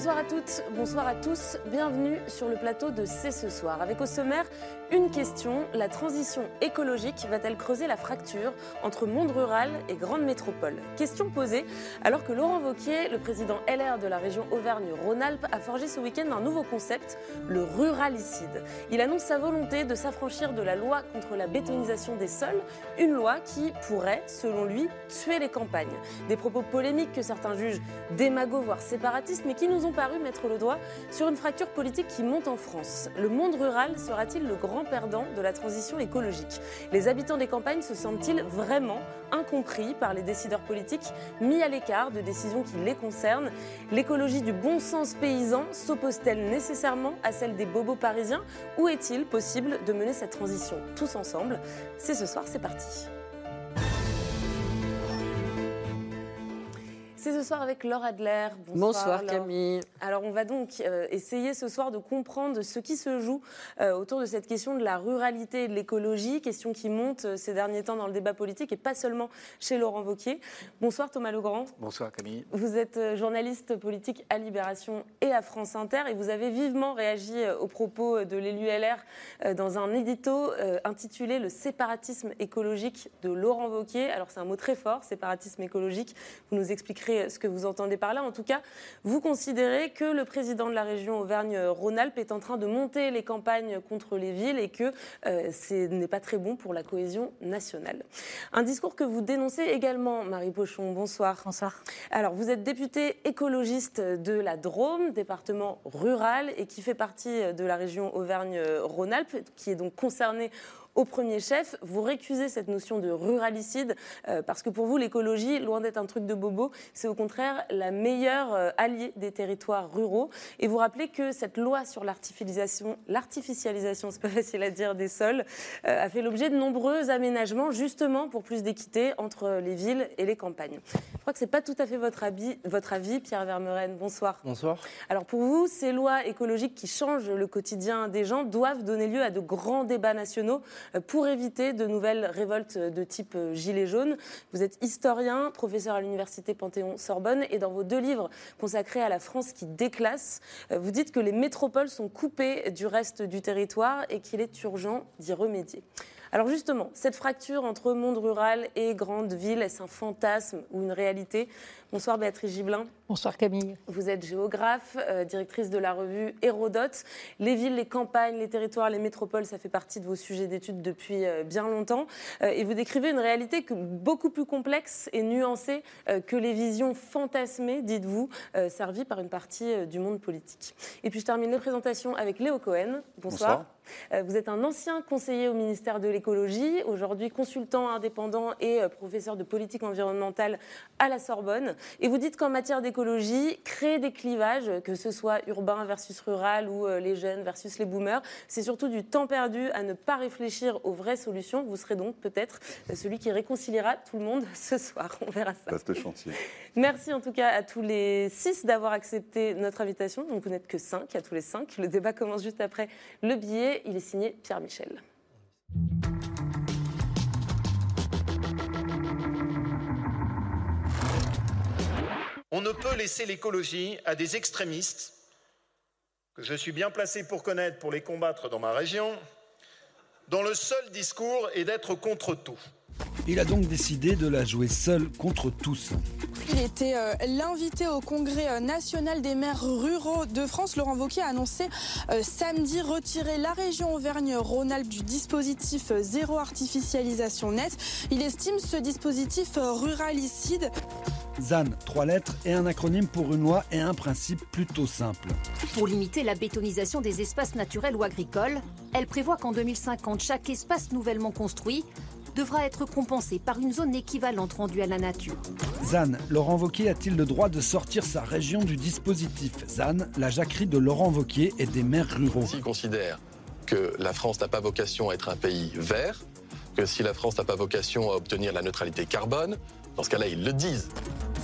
Bonsoir à toutes, bonsoir à tous, bienvenue sur le plateau de C'est ce soir. Avec au sommaire une question, la transition écologique va-t-elle creuser la fracture entre monde rural et grande métropole? Question posée alors que Laurent Vauquier, le président LR de la région Auvergne-Rhône-Alpes, a forgé ce week-end un nouveau concept, le ruralicide. Il annonce sa volonté de s'affranchir de la loi contre la bétonisation des sols, une loi qui pourrait, selon lui, tuer les campagnes. Des propos polémiques que certains jugent démagogues voire séparatistes, mais qui nous ont paru mettre le doigt sur une fracture politique qui monte en France. Le monde rural sera-t-il le grand perdant de la transition écologique? Les habitants des campagnes se sentent-ils vraiment incompris par les décideurs politiques, mis à l'écart de décisions qui les concernent? L'écologie du bon sens paysan s'oppose-t-elle nécessairement à celle des bobos parisiens? Ou est-il possible de mener cette transition tous ensemble? C'est ce soir, c'est parti. C'est ce soir avec Laure Adler. Bonsoir, Camille. Alors on va donc euh, essayer ce soir de comprendre ce qui se joue euh, autour de cette question de la ruralité et de l'écologie, question qui monte euh, ces derniers temps dans le débat politique et pas seulement chez Laurent Vauquier. Bonsoir Thomas Legrand. Bonsoir Camille. Vous êtes journaliste politique à Libération et à France Inter et vous avez vivement réagi aux propos de l'élu LR dans un édito intitulé Le séparatisme écologique de Laurent Vauquier. Alors c'est un mot très fort, séparatisme écologique. Vous nous expliquerez ce que vous entendez par là. En tout cas, vous considérez que le président de la région Auvergne-Rhône-Alpes est en train de monter les campagnes contre les villes et que euh, ce n'est pas très bon pour la cohésion nationale. Un discours que vous dénoncez également, Marie Pochon. Bonsoir. Bonsoir. Alors, vous êtes députée écologiste de la Drôme, département rural, et qui fait partie de la région Auvergne-Rhône-Alpes, qui est donc concernée au premier chef. Vous récusez cette notion de ruralicide euh, parce que pour vous, l'écologie, loin d'être un truc de bobo, c'est au contraire la meilleure euh, alliée des territoires ruraux. Et vous rappelez que cette loi sur l'artificialisation, l'artificialisation, c'est pas facile à dire, des sols, euh, a fait l'objet de nombreux aménagements justement pour plus d'équité entre les villes et les campagnes. Je crois que c'est pas tout à fait votre, avis, votre avis, Pierre Vermeuren. Bonsoir. Bonsoir. Alors pour vous, ces lois écologiques qui changent le quotidien des gens doivent donner lieu à de grands débats nationaux pour éviter de nouvelles révoltes de type euh, gilet jaune. Vous êtes historien, professeur à l'université Panthéon-Sorbonne et dans vos deux livres consacrés à la France qui déclasse, euh, vous dites que les métropoles sont coupées du reste du territoire et qu'il est urgent d'y remédier. Alors justement, cette fracture entre monde rural et grande ville, est-ce un fantasme ou une réalité? Bonsoir Béatrice Gibelin. Bonsoir Camille. Vous êtes géographe, euh, directrice de la revue Hérodote. Les villes, les campagnes, les territoires, les métropoles, ça fait partie de vos sujets d'études depuis euh, bien longtemps. Euh, et vous décrivez une réalité beaucoup plus complexe et nuancée que les visions fantasmées, dites-vous, servies par une partie du monde politique. Et puis je termine la présentation avec Léo Cohen. Bonsoir. Vous êtes un ancien conseiller au ministère de l'écologie, aujourd'hui consultant indépendant et professeur de politique environnementale à la Sorbonne. Et vous dites qu'en matière d'écologie, créer des clivages, que ce soit urbain versus rural ou euh, les jeunes versus les boomers, c'est surtout du temps perdu à ne pas réfléchir aux vraies solutions. Vous serez donc peut-être celui qui réconciliera tout le monde ce soir. On verra ça. Vaste chantier. Merci en tout cas à tous les six d'avoir accepté notre invitation. Donc vous n'êtes que cinq, à tous les cinq. Le débat commence juste après le billet. Il est signé Pierre Michel. On ne peut laisser l'écologie à des extrémistes que je suis bien placé pour connaître, pour les combattre dans ma région, dont le seul discours est d'être contre tout. Il a donc décidé de la jouer seul contre tous. Il était euh, l'invité au congrès euh, national des maires ruraux de France. Laurent Wauquiez a annoncé euh, samedi retirer la région Auvergne-Rhône-Alpes du dispositif zéro artificialisation nette. Il estime ce dispositif ruralicide. ZAN, trois lettres et un acronyme pour une loi et un principe plutôt simple. Pour limiter la bétonisation des espaces naturels ou agricoles, elle prévoit qu'en 2050, chaque espace nouvellement construit devra être compensé par une zone équivalente rendue à la nature. ZAN, Laurent Vauquier a-t-il le droit de sortir sa région du dispositif? ZAN, la jacquerie de Laurent Vauquier et des maires ruraux S'il considère que la France n'a pas vocation à être un pays vert, que si la France n'a pas vocation à obtenir la neutralité carbone, dans ce cas-là, ils le disent.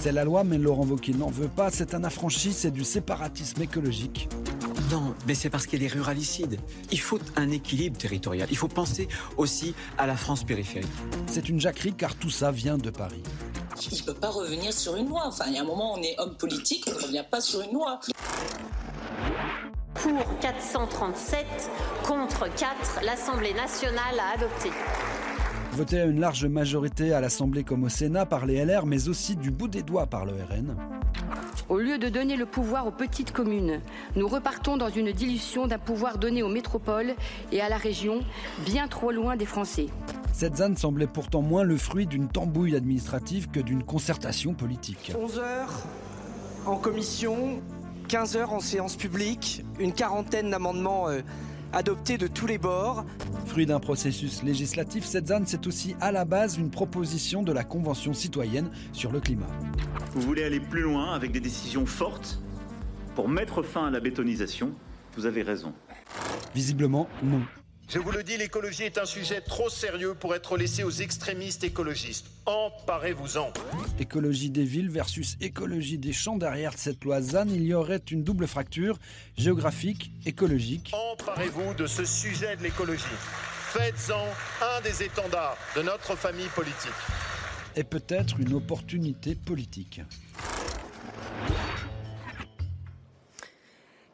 C'est la loi, mais Laurent Wauquiez n'en veut pas. C'est un affranchi, c'est du séparatisme écologique. Non, mais c'est parce qu'elle est ruralicide. Il faut un équilibre territorial. Il faut penser aussi à la France périphérique. C'est une jacquerie car tout ça vient de Paris. Il ne peut pas revenir sur une loi. Enfin, il y a un moment, on est homme politique, on ne revient pas sur une loi. Pour 437, contre 4, l'Assemblée nationale a adopté. Voté à une large majorité à l'Assemblée comme au Sénat par les LR, mais aussi du bout des doigts par le RN. Au lieu de donner le pouvoir aux petites communes, nous repartons dans une dilution d'un pouvoir donné aux métropoles et à la région, bien trop loin des Français. Cette ZAN semblait pourtant moins le fruit d'une tambouille administrative que d'une concertation politique. 11 heures en commission, 15 heures en séance publique, une quarantaine d'amendements euh, adoptés de tous les bords. Fruit d'un processus législatif, cette ZAN, c'est aussi à la base une proposition de la Convention citoyenne sur le climat. Vous voulez aller plus loin avec des décisions fortes pour mettre fin à la bétonisation Vous avez raison. Visiblement, non. Je vous le dis, l'écologie est un sujet trop sérieux pour être laissé aux extrémistes écologistes. Emparez-vous-en. Écologie des villes versus écologie des champs. Derrière cette loi ZAN, il y aurait une double fracture géographique, écologique. Emparez-vous de ce sujet de l'écologie. Faites-en un des étendards de notre famille politique. Et peut-être une opportunité politique.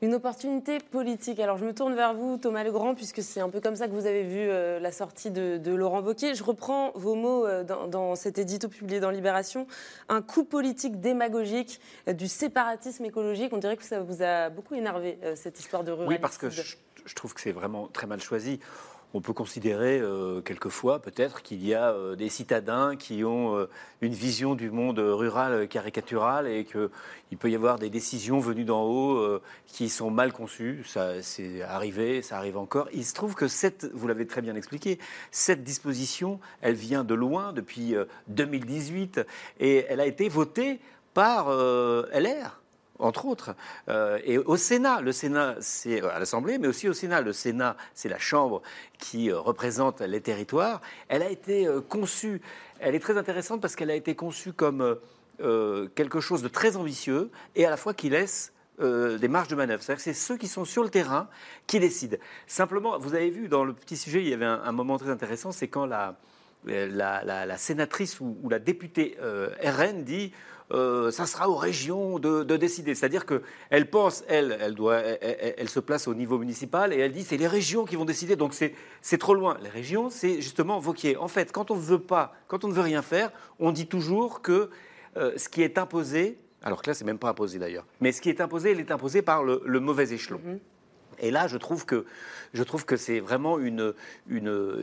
Une opportunité politique. Alors je me tourne vers vous, Thomas Legrand, puisque c'est un peu comme ça que vous avez vu euh, la sortie de, de, Laurent Wauquiez. Je reprends vos mots euh, dans, dans, cet édito publié dans Libération. Un coup politique démagogique, euh, du séparatisme écologique. On dirait que ça vous a beaucoup énervé, cette histoire de ruralité. Oui, parce que je, je trouve que c'est vraiment très mal choisi on peut considérer euh, quelquefois peut-être qu'il y a euh, des citadins qui ont euh, une vision du monde rural caricatural et qu'il peut y avoir des décisions venues d'en haut qui sont mal conçues. Ça, c'est arrivé, ça arrive encore. Il se trouve que cette, vous l'avez très bien expliqué, cette disposition, elle vient de loin depuis 2018 et elle a été votée par LR entre autres. Euh, et au Sénat, le Sénat, c'est à l'Assemblée, mais aussi au Sénat. Le Sénat, c'est la Chambre qui euh, représente les territoires. Elle a été euh, conçue, elle est très intéressante parce qu'elle a été conçue comme euh, quelque chose de très ambitieux et à la fois qui laisse euh, des marges de manœuvre. C'est-à-dire que c'est ceux qui sont sur le terrain qui décident. Simplement, vous avez vu dans le petit sujet, il y avait un, un moment très intéressant, c'est quand la, la, la, la, sénatrice ou, ou la députée euh, RN dit euh, ça sera aux régions de, de décider. C'est-à-dire qu'elle pense, elle, elle, doit, elle, elle, se place au niveau municipal et elle dit c'est les régions qui vont décider, donc c'est trop loin. Les régions, c'est justement Vauquier. En fait, quand on ne veut pas, quand on ne veut rien faire, on dit toujours que euh, ce qui est imposé, alors que là, c'est même pas imposé d'ailleurs, mais ce qui est imposé, il est imposé par le, le mauvais échelon. Mm -hmm. Et là, je trouve que, je trouve que c'est vraiment une, une,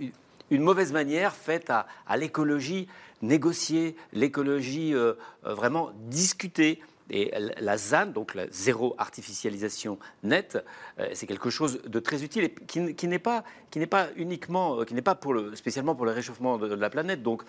une, une mauvaise manière faite à, l'écologie négocier, l'écologie euh, vraiment discutée. Et la ZAN, donc la zéro artificialisation nette, euh, c'est quelque chose de très utile et qui, n'est pas, pas uniquement, euh, qui n'est pas pour le, spécialement pour le réchauffement de, de, la planète. Donc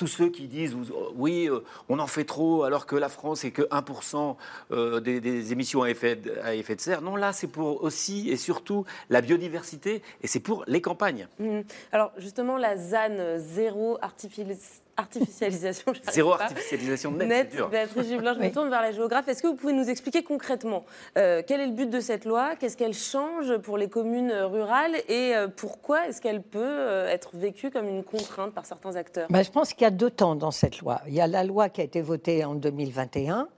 tous ceux qui disent oui, euh, on en fait trop alors que la France est que 1% euh, des, émissions à effet, de, effet de serre. Non, là c'est pour aussi et surtout la biodiversité et c'est pour les campagnes. Mmh. Alors justement la ZAN zéro artificialisation artificialisation. Zéro pas. artificialisation nette. net dur. Béatrice je oui. me tourne vers la géographe. Est-ce que vous pouvez nous expliquer concrètement euh, quel est le but de cette loi? Qu'est-ce qu'elle change pour les communes rurales? Et euh, pourquoi est-ce qu'elle peut euh, être vécue comme une contrainte par certains acteurs? Ben, Je pense qu'il y a deux temps dans cette loi. Il y a la loi qui a été votée en 2021.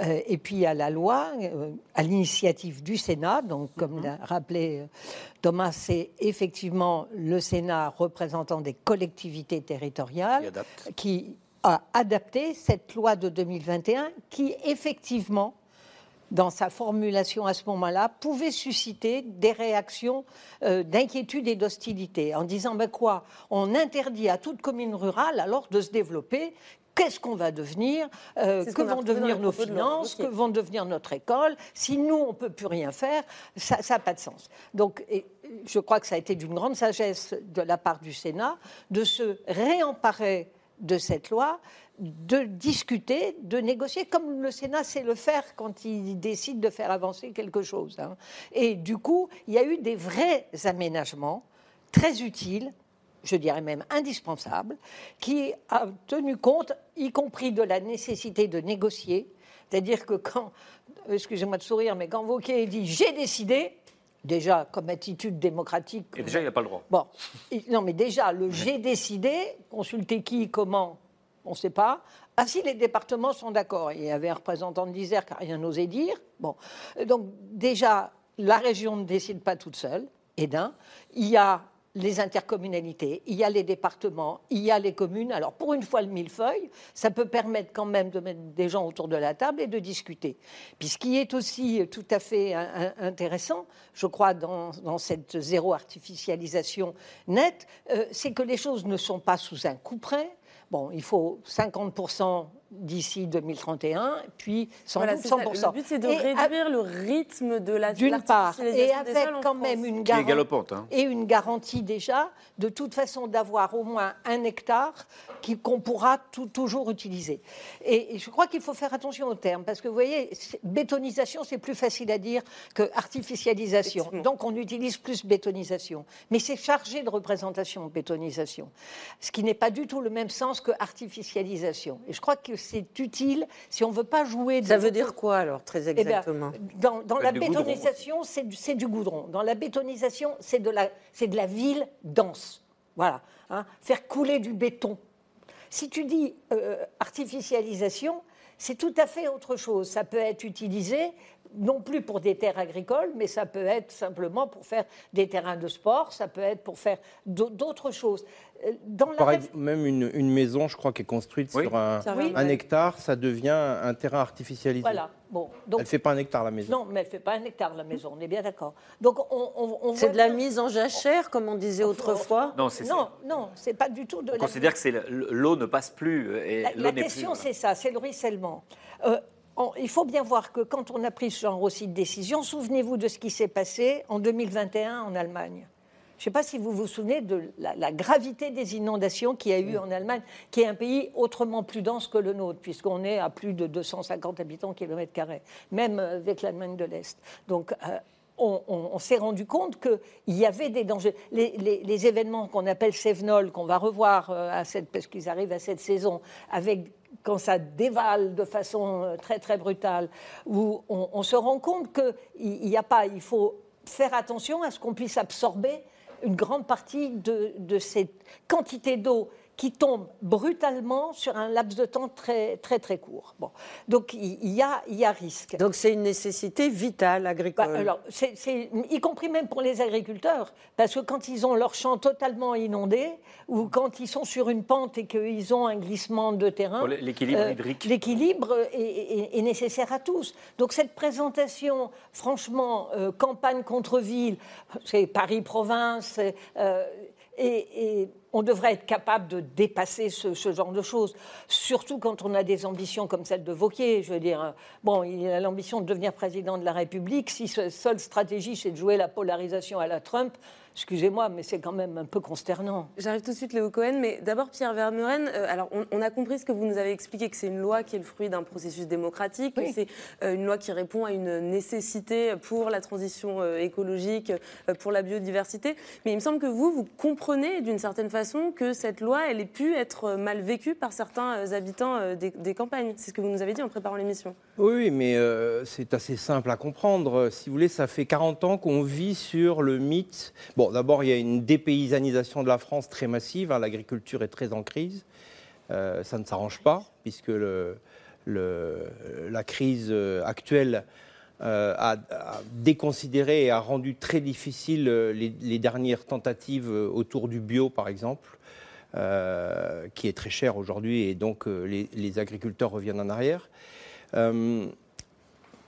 Euh, et puis a la loi, euh, à l'initiative du Sénat, donc comme mm -hmm. l'a rappelé euh, Thomas, c'est effectivement le Sénat représentant des collectivités territoriales qui, qui a adapté cette loi de 2021 qui effectivement dans sa formulation à ce moment-là, pouvait susciter des réactions euh, d'inquiétude et d'hostilité, en disant ben quoi, on interdit à toute commune rurale alors de se développer, qu'est-ce qu'on va devenir, euh, que vont devenir nos finances, que vont devenir notre école. Si nous, on ne peut plus rien faire, ça n'a pas de sens. Donc, et, je crois que ça a été d'une grande sagesse de la part du Sénat de se réemparer de cette loi de discuter, de négocier, comme le Sénat sait le faire quand il décide de faire avancer quelque chose. hein. Et du coup, il y a eu des vrais aménagements très utiles, je dirais même indispensables, qui a tenu compte, y compris de la nécessité de négocier. C'est-à-dire que quand, excusez-moi de sourire, mais quand Wauquiez dit j'ai décidé, déjà comme attitude démocratique, Et déjà, il n'a pas le droit. Bon, non, mais déjà, le j'ai décidé, consulter qui, comment, on ne sait pas. Ah si, les départements sont d'accord. Il y avait un représentant de l'Isère qui n'a rien osé dire. Bon, Euh, donc déjà, la région ne décide pas toute seule, et d'un. Il y a les intercommunalités, il y a les départements, il y a les communes. Alors pour une fois, le millefeuille, ça peut permettre quand même de mettre des gens autour de la table et de discuter. Puis ce qui est aussi tout à fait intéressant, je crois, dans, dans cette zéro artificialisation nette, euh, c'est que les choses ne sont pas sous un coup près. Bon, il faut 50% d'ici 2031, puis sans Voilà, doute c'est ça. 100%. Le but, c'est de Et à- réduire le rythme de la d'une part, et des avec quand France. même une garantie, galopante. hein. et une garantie déjà, de toute façon, d'avoir au moins un hectare qui- qu'on pourra tout- toujours utiliser. Et, et je crois qu'il faut faire attention aux termes, parce que vous voyez, bétonisation, c'est plus facile à dire que artificialisation. Donc on utilise plus bétonisation. Mais c'est chargé de représentation, bétonisation. Ce qui n'est pas du tout le même sens que artificialisation. Et je crois que c'est utile si on ne veut pas jouer... de- Ça veut dire quoi alors, très eh bien, exactement? dans, dans Bah, la bétonisation, c'est du, c'est du goudron. Dans la bétonisation, c'est de la, c'est de la ville dense. Voilà. hein. Faire couler du béton. Si tu dis euh, artificialisation, c'est tout à fait autre chose. Ça peut être utilisé non plus pour des terres agricoles, mais ça peut être simplement pour faire des terrains de sport, ça peut être pour faire d'au- d'autres choses. Euh, Dans la même une, une maison, je crois, qui est construite Oui. sur un, hectare, ça devient un terrain artificialisé. Voilà. Bon, donc, Elle ne fait pas un hectare, la maison. non, mais elle ne fait pas un hectare, la maison, on est bien d'accord. Donc, on, on- on C'est de la mise en jachère, comme on disait autrefois? Non, c'est Non, non, c'est pas du tout de On la. considère que l'eau ne passe plus. Et La, la question, c'est ça, c'est le ruissellement. Euh, on- il faut bien voir que quand on a pris ce genre aussi de décision, souvenez-vous de ce qui s'est passé en 2021 en Allemagne. Je ne sais pas si vous vous souvenez de la, la gravité des inondations qu'il y a eu en Allemagne, qui est un pays autrement plus dense que le nôtre, puisqu'on est à plus de 250 habitants kilomètre carré, même avec l'Allemagne de l'Est. Donc, euh, on, on- on s'est rendu compte qu'il y avait des dangers. Les, les- les événements qu'on appelle Sévenol, qu'on va revoir euh, à cette, parce qu'ils arrivent à cette saison, avec quand ça dévale de façon euh, très très brutale, où on, se rend compte qu'il n'y a pas, il faut faire attention à ce qu'on puisse absorber une grande partie de cette quantité d'eau qui tombe brutalement sur un laps de temps très très très court. Bon. Donc il y a, il y a risque. Donc c'est une nécessité vitale agricole. Bah, alors, c'est- c'est- y compris même pour les agriculteurs, parce que quand ils ont leur champ totalement inondé, ou quand ils sont sur une pente et qu'ils ont un glissement de terrain, l'équilibre euh, hydrique. L'équilibre est, est- est nécessaire à tous. Donc cette présentation, franchement, euh, campagne contre ville, c'est Paris-Province, euh, et, et on devrait être capable de dépasser ce, genre de choses, surtout quand on a des ambitions comme celle de Vauquier. Je veux dire, euh, bon, il a l'ambition de devenir président de la République. Si sa seule stratégie, c'est de jouer la polarisation à la Trump, excusez-moi, mais c'est quand même un peu consternant. J'arrive tout de suite, Léo Cohen, mais d'abord, Pierre Vermeuren, euh, alors on, on a compris ce que vous nous avez expliqué, que c'est une loi qui est le fruit d'un processus démocratique, que c'est euh, une loi qui répond à une nécessité pour la transition euh, écologique, euh, pour la biodiversité. Mais il me semble que vous, vous comprenez d'une certaine façon que cette loi, elle ait pu être mal vécue par certains euh, habitants euh, des, des campagnes. C'est ce que vous nous avez dit en préparant l'émission. Oui, oui, mais euh, c'est assez simple à comprendre. Si vous voulez, ça fait 40 ans qu'on vit sur le mythe. Bon, d'abord, il y a une dépaysanisation de la France très massive. hein, L'agriculture est très en crise. Euh, ça ne s'arrange pas, puisque la crise euh, actuelle euh, a, déconsidéré et a rendu très difficile les, dernières tentatives autour du bio, par exemple, qui est très cher aujourd'hui, et donc les, agriculteurs reviennent en arrière.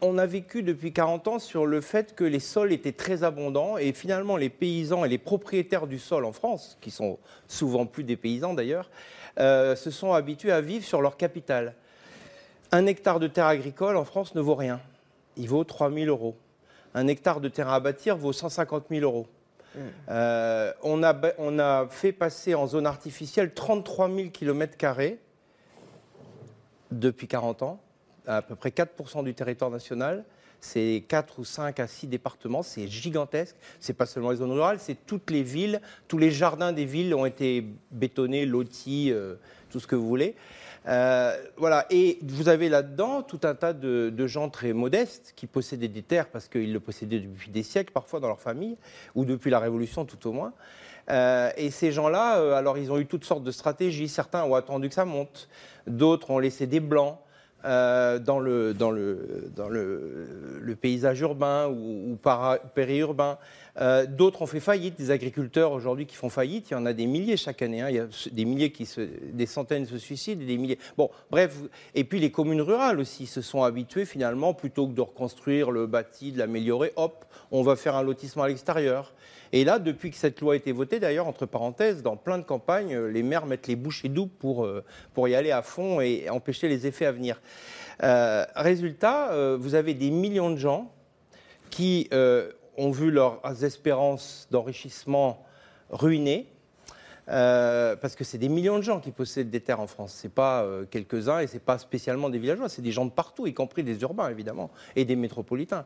On a vécu depuis 40 ans sur le fait que les sols étaient très abondants et finalement les paysans et les propriétaires du sol en France, qui sont souvent plus des paysans d'ailleurs, euh, se sont habitués à vivre sur leur capital. Un hectare de terre agricole en France ne vaut rien. Il vaut 3 000 euros. Un hectare de terrain à bâtir vaut 150 000 euros. Euh, on, a, fait passer en zone artificielle 33 000 km depuis 40 ans, à peu près 4% du territoire national. C'est 4 ou 5 à 6 départements, c'est gigantesque. C'est pas seulement les zones rurales, c'est toutes les villes, tous les jardins des villes ont été bétonnés, lotis, euh, tout ce que vous voulez. Euh, voilà, et vous avez là-dedans tout un tas de, gens très modestes qui possédaient des terres parce qu'ils le possédaient depuis des siècles, parfois dans leur famille, ou depuis la Révolution tout au moins. Euh, et ces gens-là, alors ils ont eu toutes sortes de stratégies. Certains ont attendu que ça monte, d'autres ont laissé des blancs. Euh, dans, le, dans, le, dans le, paysage urbain ou, périurbain. Euh, D'autres ont fait faillite, des agriculteurs aujourd'hui qui font faillite, il y en a des milliers chaque année, hein. il y a des milliers qui se, des centaines se suicident, et des milliers. Bon, bref, et puis les communes rurales aussi se sont habituées finalement, plutôt que de reconstruire le bâti, de l'améliorer, hop, on va faire un lotissement à l'extérieur. Et là, depuis que cette loi a été votée, d'ailleurs, entre parenthèses, dans plein de campagnes, euh, les maires mettent les bouchées doubles pour, euh, pour y aller à fond et empêcher les effets à venir. Euh, résultat, vous avez des millions de gens qui ont vu leurs espérances d'enrichissement ruinées. Euh, parce que c'est des millions de gens qui possèdent des terres en France. C'est pas euh, quelques-uns et c'est pas spécialement des villageois. C'est des gens de partout, y compris des urbains évidemment et des métropolitains.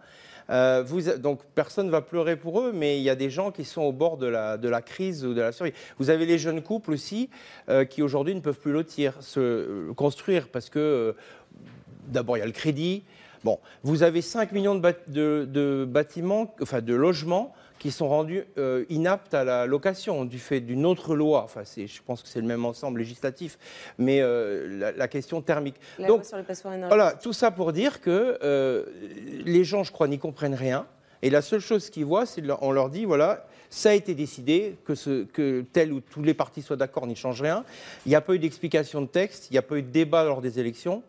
Euh, donc personne ne va pleurer pour eux, mais il y a des gens qui sont au bord de la, de la crise ou de la survie. Vous avez les jeunes couples aussi qui aujourd'hui ne peuvent plus lotir, se construire parce que d'abord il y a le crédit. Bon, vous avez 5 millions de bâtiments, enfin de logements qui sont rendus euh, inaptes à la location du fait d'une autre loi. Enfin, je pense que c'est le même ensemble législatif, mais euh, la, la question thermique. La Donc, loi sur les passoires énergétiques. voilà, tout ça pour dire que euh, les gens, je crois, n'y comprennent rien. Et la seule chose qu'ils voient, c'est qu'on leur dit, voilà, ça a été décidé, que, ce, que tel ou tous les partis soient d'accord n'y change rien. Il n'y a pas eu d'explication de texte, il n'y a pas eu de débat lors des élections.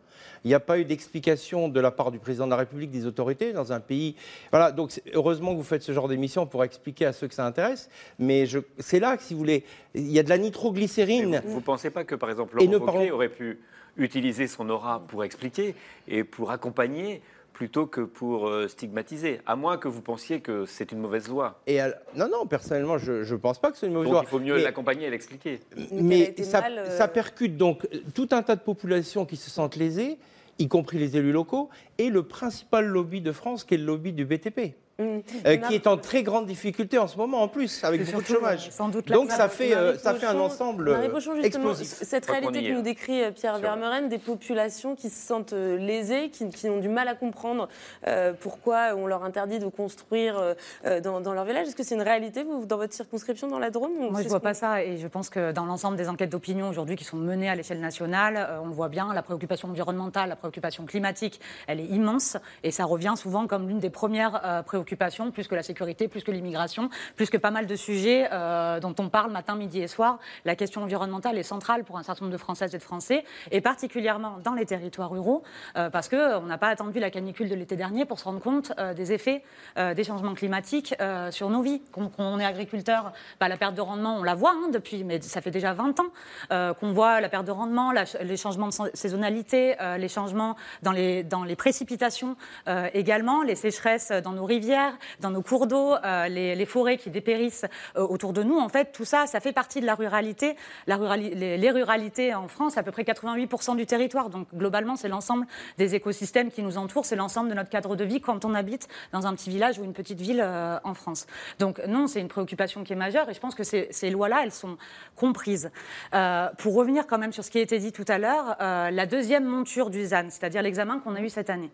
Il n'y a pas eu d'explication de la part du président de la République, des autorités dans un pays. Voilà, donc heureusement que vous faites ce genre d'émission pour expliquer à ceux que ça intéresse. Mais je- c'est là que, si vous voulez, il y a de la nitroglycérine. Vous ne pensez pas que, par exemple, Laurent Wauquiez parlons- aurait pu utiliser son aura pour expliquer et pour accompagner plutôt que pour euh, stigmatiser À moins que vous pensiez que c'est une mauvaise loi. Et à- non, non, personnellement, je ne pense pas que c'est une mauvaise Donc loi. il faut mieux l'accompagner et l'expliquer. mais ça, ça percute donc euh, tout un tas de populations qui se sentent lésées, y compris les élus locaux, et le principal lobby de France, qui est le lobby du BTP. Mmh. euh, qui est en très grande difficulté en ce moment en plus, avec beaucoup de chômage. euh, sans doute Donc la- ça fait, euh, ça fait un ensemble Marie Pochon, justement, explosif. cette réalité que nous décrit Pierre Vermeuren, des populations qui se sentent lésées, qui, qui ont du mal à comprendre euh, pourquoi on leur interdit de construire dans, dans leur village. Est-ce que c'est une réalité, vous, dans votre circonscription, dans la Drôme Moi, je ce vois pas ça et je pense que dans l'ensemble des enquêtes d'opinion aujourd'hui qui sont menées à l'échelle nationale, on le voit bien, la préoccupation environnementale, la préoccupation climatique, elle est immense et ça revient souvent comme l'une des premières euh, plus que la sécurité, plus que l'immigration, plus que pas mal de sujets euh, dont on parle matin, midi et soir. La question environnementale est centrale pour un certain nombre de Françaises et de Français et particulièrement dans les territoires ruraux euh, parce qu'on n'a pas attendu la canicule de l'été dernier pour se rendre compte euh, des effets euh, des changements climatiques euh, sur nos vies. Qu'on qu'on est agriculteur, bah, la perte de rendement, on la voit hein, depuis, mais ça fait déjà 20 ans euh, qu'on voit la perte de rendement, les changements de sa- saisonnalité, euh, les changements dans les, précipitations euh, également, les sécheresses dans nos rivières, dans nos cours d'eau, euh, les, forêts qui dépérissent euh, autour de nous. En fait, tout ça, ça fait partie de la ruralité. Les, ruralités en France, à peu près 88% du territoire. Donc globalement, c'est l'ensemble des écosystèmes qui nous entourent, c'est l'ensemble de notre cadre de vie quand on habite dans un petit village ou une petite ville euh, en France. Donc non, c'est une préoccupation qui est majeure et je pense que ces, lois-là, elles sont comprises. Pour revenir quand même sur ce qui a été dit tout à l'heure, la deuxième monture du ZAN, c'est-à-dire l'examen qu'on a eu cette année,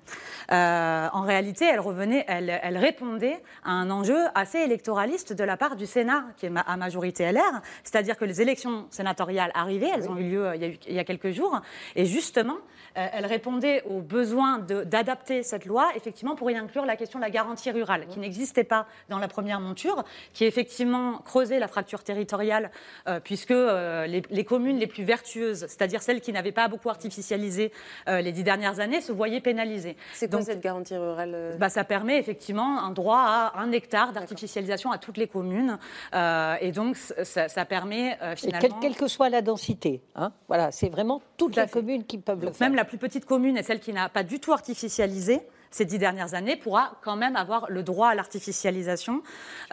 en réalité, elle revenait, elle, elle répondait à un enjeu assez électoraliste de la part du Sénat, qui est à majorité LR, c'est-à-dire que les élections sénatoriales arrivaient, elles ont eu lieu euh, il y a, eu- il y a quelques jours, et justement, euh, elle répondait au besoin d'adapter cette loi, effectivement, pour y inclure la question de la garantie rurale, qui n'existait pas dans la première monture, qui effectivement creusait la fracture territoriale, euh, puisque euh, les, les communes les plus vertueuses, c'est-à-dire celles qui n'avaient pas beaucoup artificialisé euh, les dix dernières années, se voyaient pénalisées. C'est quoi cette garantie rurale bah, Ça permet effectivement un droit à un hectare d'artificialisation à toutes les communes, euh, et donc ça, ça permet euh, Et finalement... quelle, que soit la densité. hein, voilà, c'est vraiment toutes les communes qui peuvent le faire. même la plus petite commune et celle qui n'a pas du tout artificialisé, ces dix dernières années pourra quand même avoir le droit à l'artificialisation.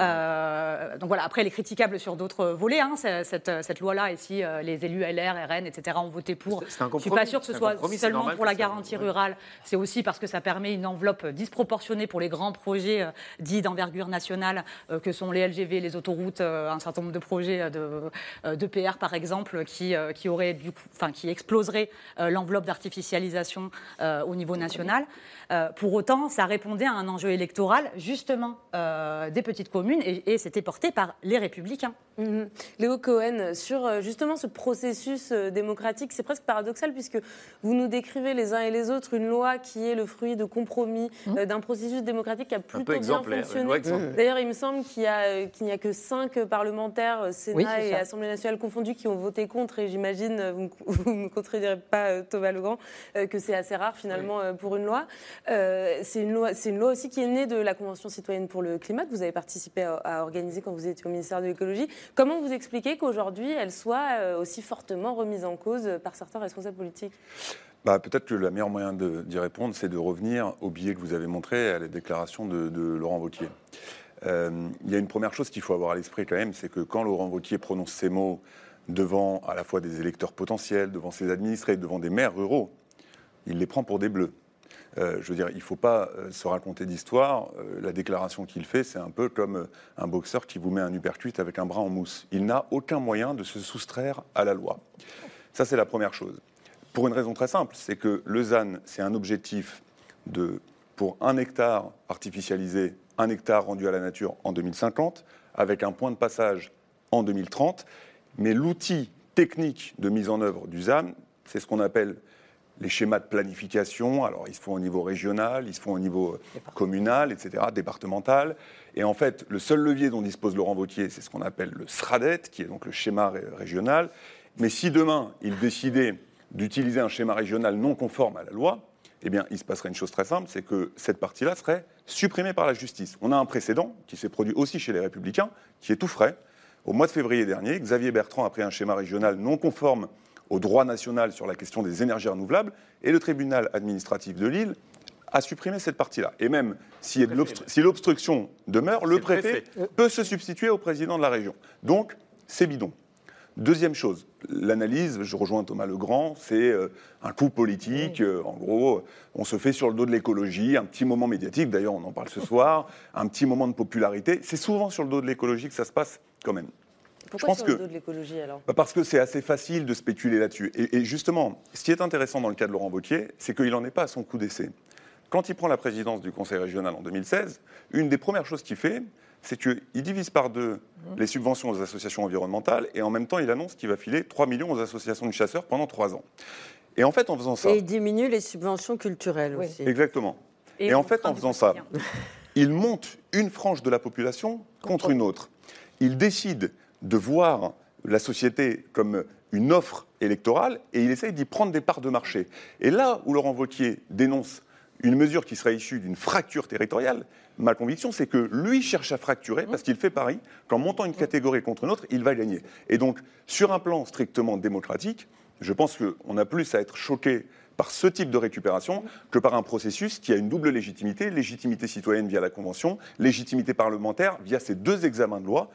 Euh, donc voilà, après, elle est critiquable sur d'autres volets, hein, cette, cette loi-là, et si euh, les élus LR, RN, etc. ont voté pour, je ne suis pas sûr que ce soit seulement pour la garantie rurale, c'est aussi parce que ça permet une enveloppe disproportionnée pour les grands projets euh, dits d'envergure nationale, que sont les LGV, les autoroutes, un certain nombre de projets de, de PR, par exemple, qui, qui, auraient du coup, enfin, qui exploseraient l'enveloppe d'artificialisation au niveau national. pour autant, ça répondait à un enjeu électoral, justement, des petites communes, et, c'était porté par les Républicains. Mhm. Léo Cohen, sur justement ce processus démocratique, c'est presque paradoxal puisque vous nous décrivez les uns et les autres une loi qui est le fruit de compromis, mmh. d'un processus démocratique qui a plutôt bien fonctionné. D'ailleurs, il me semble qu'il n'y a, que cinq parlementaires, Sénat et Assemblée nationale confondus, qui ont voté contre. Et j'imagine, vous ne me contredirez pas, Thomas Legrand, que c'est assez rare finalement pour une loi. C'est une loi, aussi qui est née de la Convention citoyenne pour le climat que vous avez participé à, organiser quand vous étiez au ministère de l'écologie. Comment vous expliquez qu'aujourd'hui elle soit aussi fortement remise en cause par certains responsables politiques? Bah, Peut-être que le meilleur moyen d'y répondre, c'est de revenir au billet que vous avez montré, à la déclaration de, Laurent Wauquiez. Euh, il y a une première chose qu'il faut avoir à l'esprit quand même, c'est que quand Laurent Wauquiez prononce ces mots devant à la fois des électeurs potentiels, devant ses administrés, devant des maires ruraux, il les prend pour des bleus. Euh, je veux dire, il ne faut pas euh, se raconter d'histoire. la déclaration qu'il fait, c'est un peu comme un boxeur qui vous met un uppercut avec un bras en mousse. Il n'a aucun moyen de se soustraire à la loi. Ça, c'est la première chose. Pour une raison très simple, c'est que le ZAN, c'est un objectif de, pour un hectare artificialisé, un hectare rendu à la nature en 2050, avec un point de passage en 2030. Mais l'outil technique de mise en œuvre du ZAN, c'est ce qu'on appelle les schémas de planification. Alors, ils se font au niveau régional, ils se font au niveau communal, etc., départemental. Et en fait, le seul levier dont dispose Laurent Vautier, c'est ce qu'on appelle le SRADET, qui est donc le schéma régional. Mais si demain, il décidait d'utiliser un schéma régional non conforme à la loi, eh bien, il se passerait une chose très simple, c'est que cette partie-là serait supprimée par la justice. On a un précédent qui s'est produit aussi chez les Républicains, qui est tout frais. Au mois de février dernier, Xavier Bertrand a pris un schéma régional non conforme au droit national sur la question des énergies renouvelables, et le tribunal administratif de Lille a supprimé cette partie-là. Et même si, l'obstruction demeure, le préfet peut se substituer au président de la région. Donc, c'est bidon. Deuxième chose, l'analyse, je rejoins Thomas Legrand, c'est euh, un coup politique. Euh, en gros, on se fait sur le dos de l'écologie, un petit moment médiatique, d'ailleurs on en parle ce soir, un petit moment de popularité. C'est souvent sur le dos de l'écologie que ça se passe quand même. Pourquoi sur le dos de l'écologie alors? Bah, Parce que c'est assez facile de spéculer là-dessus. Et, justement, ce qui est intéressant dans le cas de Laurent Wauquiez, c'est qu'il n'en est pas à son coup d'essai. Quand il prend la présidence du Conseil régional en 2016, une des premières choses qu'il fait, c'est qu'il divise par deux mmh. les subventions aux associations environnementales et en même temps, il annonce qu'il va filer 3 millions aux associations de chasseurs pendant 3 ans. Et en fait, en faisant ça. Et il diminue les subventions culturelles aussi. Exactement. Et, en fait, en faisant ça, il monte une frange de la population contre une autre. Il décide de voir la société comme une offre électorale et il essaye d'y prendre des parts de marché. Et là où Laurent Wauquiez dénonce une mesure qui serait issue d'une fracture territoriale, ma conviction, c'est que lui cherche à fracturer parce qu'il fait pari qu'en montant une catégorie contre une autre, il va gagner. Et donc, sur un plan strictement démocratique, je pense qu'on a plus à être choqué par ce type de récupération que par un processus qui a une double légitimité, légitimité citoyenne via la Convention, légitimité parlementaire via ces deux examens de loi.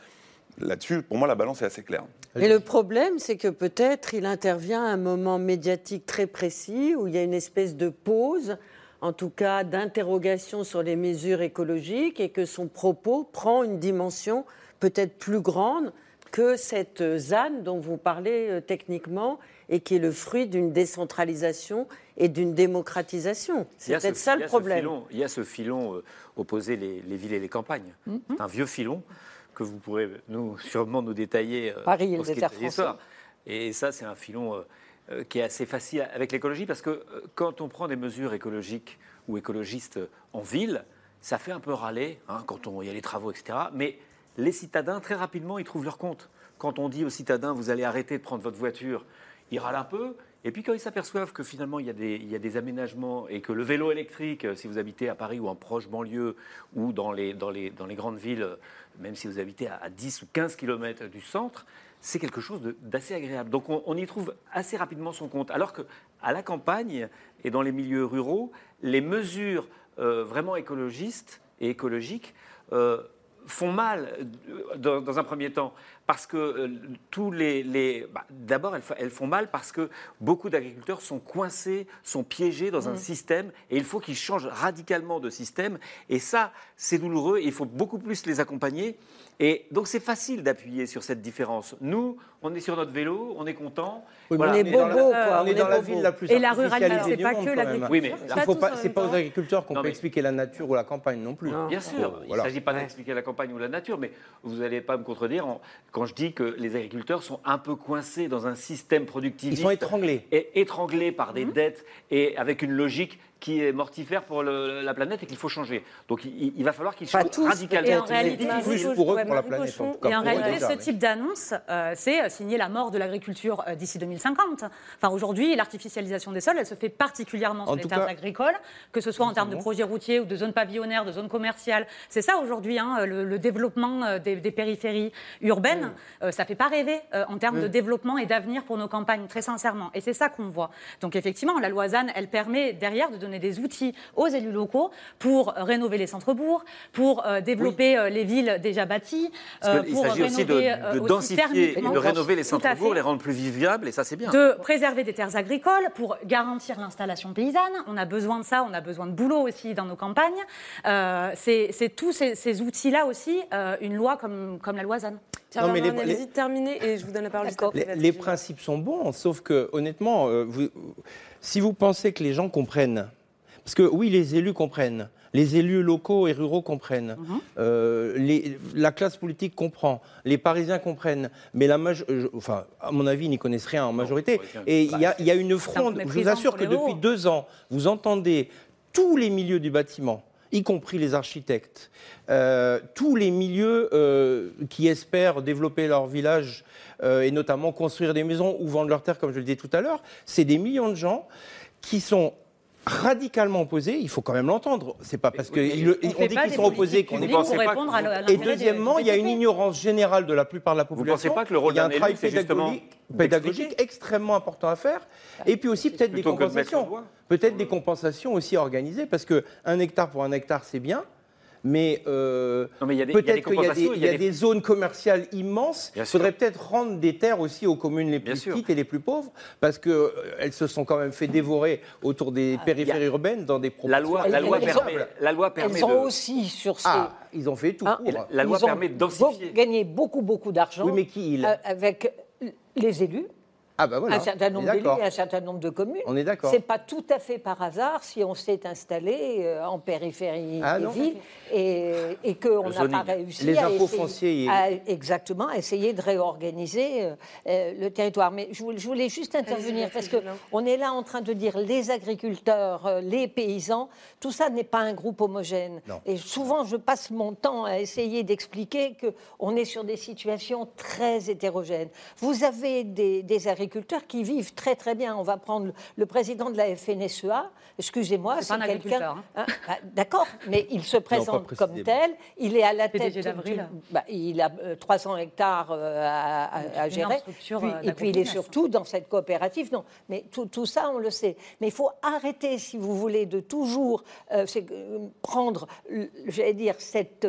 Là-dessus, pour moi, la balance est assez claire. Et le problème, c'est que peut-être il intervient à un moment médiatique très précis où il y a une espèce de pause en tout cas d'interrogation sur les mesures écologiques et que son propos prend une dimension peut-être plus grande que cette ZAN dont vous parlez euh, techniquement et qui est le fruit d'une décentralisation et d'une démocratisation. C'est peut-être ça le problème. il y a ce filon euh, opposé les, villes et les campagnes. Mm-hmm. un vieux filon que vous pourrez nous, sûrement nous détailler. Euh, Paris et le désert français. Et ça, c'est un filon euh, qui est assez facile avec l'écologie, parce que euh, quand on prend des mesures écologiques ou écologistes en ville, ça fait un peu râler hein, quand il y a les travaux, etc. Mais les citadins, très rapidement, ils trouvent leur compte. Quand on dit aux citadins, vous allez arrêter de prendre votre voiture, ils râlent un peu. Et puis quand ils s'aperçoivent que finalement il y, a des, aménagements et que le vélo électrique, euh, si vous habitez à Paris ou en proche banlieue ou dans les, grandes villes, même si vous habitez à 10 ou 15 km du centre, c'est quelque chose d'assez agréable. Donc on, y trouve assez rapidement son compte. Alors qu'à la campagne et dans les milieux ruraux, les mesures euh, vraiment écologistes et écologiques euh, font mal euh, dans un premier temps parce que euh, tous les, les- bah, d'abord elles, font mal parce que beaucoup d'agriculteurs sont coincés, sont piégés dans un Mm. système et il faut qu'ils changent radicalement de système et ça c'est douloureux. Il faut beaucoup plus les accompagner et donc c'est facile d'appuyer sur cette différence. Nous on est sur notre vélo, on est content. Oui, mais Voilà. on est dans la- bobos, quoi. On est dans la ville la plus Et la ruralité, c'est pas que l'agriculture. Oui, mais Il faut pas, c'est pas aux agriculteurs qu'on peut mais- expliquer la nature ou la campagne non plus. Bien sûr, il Voilà. ne s'agit pas d'expliquer la campagne ou la nature, mais vous n'allez pas me contredire quand je dis que les agriculteurs sont un peu coincés dans un système productiviste. Ils sont étranglés. Et étranglés par Mhm. des dettes et avec une logique qui est mortifère pour le- la planète et qu'il faut changer. Donc il, il va falloir qu'ils changent tous, radicalement. et en réalité, Plus pour eux pour la planète. en Et en réalité, ce type d'annonce, euh, c'est euh, signer la mort de l'agriculture euh, d'ici 2050. Enfin, aujourd'hui, l'artificialisation des sols, elle se fait particulièrement En sur les tout terres cas- agricoles, que ce soit en termes de projets routiers ou de zones pavillonnaires, de zones commerciales. C'est ça aujourd'hui, hein, le, le développement des, des périphéries urbaines. euh, ça fait pas rêver euh, en termes de développement et d'avenir pour nos campagnes, très sincèrement. Et c'est ça qu'on voit. Donc effectivement, la loi ZAN, elle permet derrière de donner des outils aux élus locaux pour rénover les centres-bourgs, pour euh, développer euh, les villes déjà bâties, Parce euh, qu'il pour s'agit aussi de, rénover, de aussi densifier et de rénover les centres-bourgs, les rendre plus vivables, et ça c'est bien. De préserver des terres agricoles pour garantir l'installation paysanne. On a besoin de ça, on a besoin de boulot aussi dans nos campagnes. Euh, c'est c'est tous ces, ces outils-là aussi, euh, une loi comme, comme la loi ZAN. Non, mais les- allez-y, terminez et je vous donne la parole. Les, les principes sont bons, sauf que honnêtement, euh, vous- si vous pensez que les gens comprennent, parce que oui, les élus comprennent, les élus locaux et ruraux comprennent, Mhm. euh, les- la classe politique comprend, les Parisiens comprennent, mais la maje- euh, je- enfin, à mon avis, ils n'y connaissent rien en majorité. Et il y, a- il y a une fronde. Je vous assure que depuis deux ans, vous entendez tous les milieux du bâtiment y compris les architectes, euh, tous les milieux euh, qui espèrent développer leur village euh, et notamment construire des maisons ou vendre leurs terres, comme je le disais tout à l'heure, c'est des millions de gens qui sont radicalement opposés. Il faut quand même l'entendre. C'est pas parce qu'on dit pas qu'ils sont opposés qu'on est pas. pour répondre à l'intérêt Et deuxièmement, il y a une ignorance générale de la plupart de la Vous population. pensez pas que le rôle Il y a un d'un élu, travail c'est justement pédagogique, pédagogique extrêmement important à faire. Et puis aussi peut-être des compensations. Peut-être des compensations aussi organisées, parce que un hectare pour un hectare, c'est bien. Mais euh, Non, mais il y a des- il y a des peut-être qu'il y a des, compensations, il y a des zones commerciales immenses. Il faudrait peut-être rendre des terres aussi aux communes les Bien plus sûr. petites et les plus pauvres, parce qu'elles se sont quand même fait dévorer autour des périphéries urbaines dans des proportions La loi, la loi Elles- permet, elles- la loi permet Elles ont de- aussi sur ces. Ah, ils ont fait tout Hein, pour. la- la loi ils permet de densifier. gagné beaucoup, beaucoup d'argent. Oui, mais qui il euh, Avec les élus. Ah bah voilà. Un certain nombre d'élus et un certain nombre de communes. On est d'accord. C'est pas tout à fait par hasard si on s'est installé euh, en périphérie Ah des non. villes et, et qu'on n'a pas réussi Les à impôts essayer- fonciers. à- exactement, à essayer de réorganiser euh, euh, le territoire. Mais je voulais, je voulais juste intervenir parce que on est là en train de dire les agriculteurs, les paysans, tout ça n'est pas un groupe homogène. Non. Et souvent, je passe mon temps à essayer d'expliquer que on est sur des situations très hétérogènes. Vous avez des, des agriculteurs qui vivent très très bien. On va prendre le, président de la FNSEA. Excusez-moi, C'est quelqu'un. agriculteur, Hein, bah, D'accord, mais il se présente comme tel. Il est à la PDG tête. d'une- bah, il a euh, 300 hectares euh, à, à- à gérer. Puis- euh, et puis il est surtout dans cette coopérative. Non, mais tout, tout ça, on le sait. Mais il faut arrêter, si vous voulez, de toujours euh, euh, prendre, j'allais dire, cette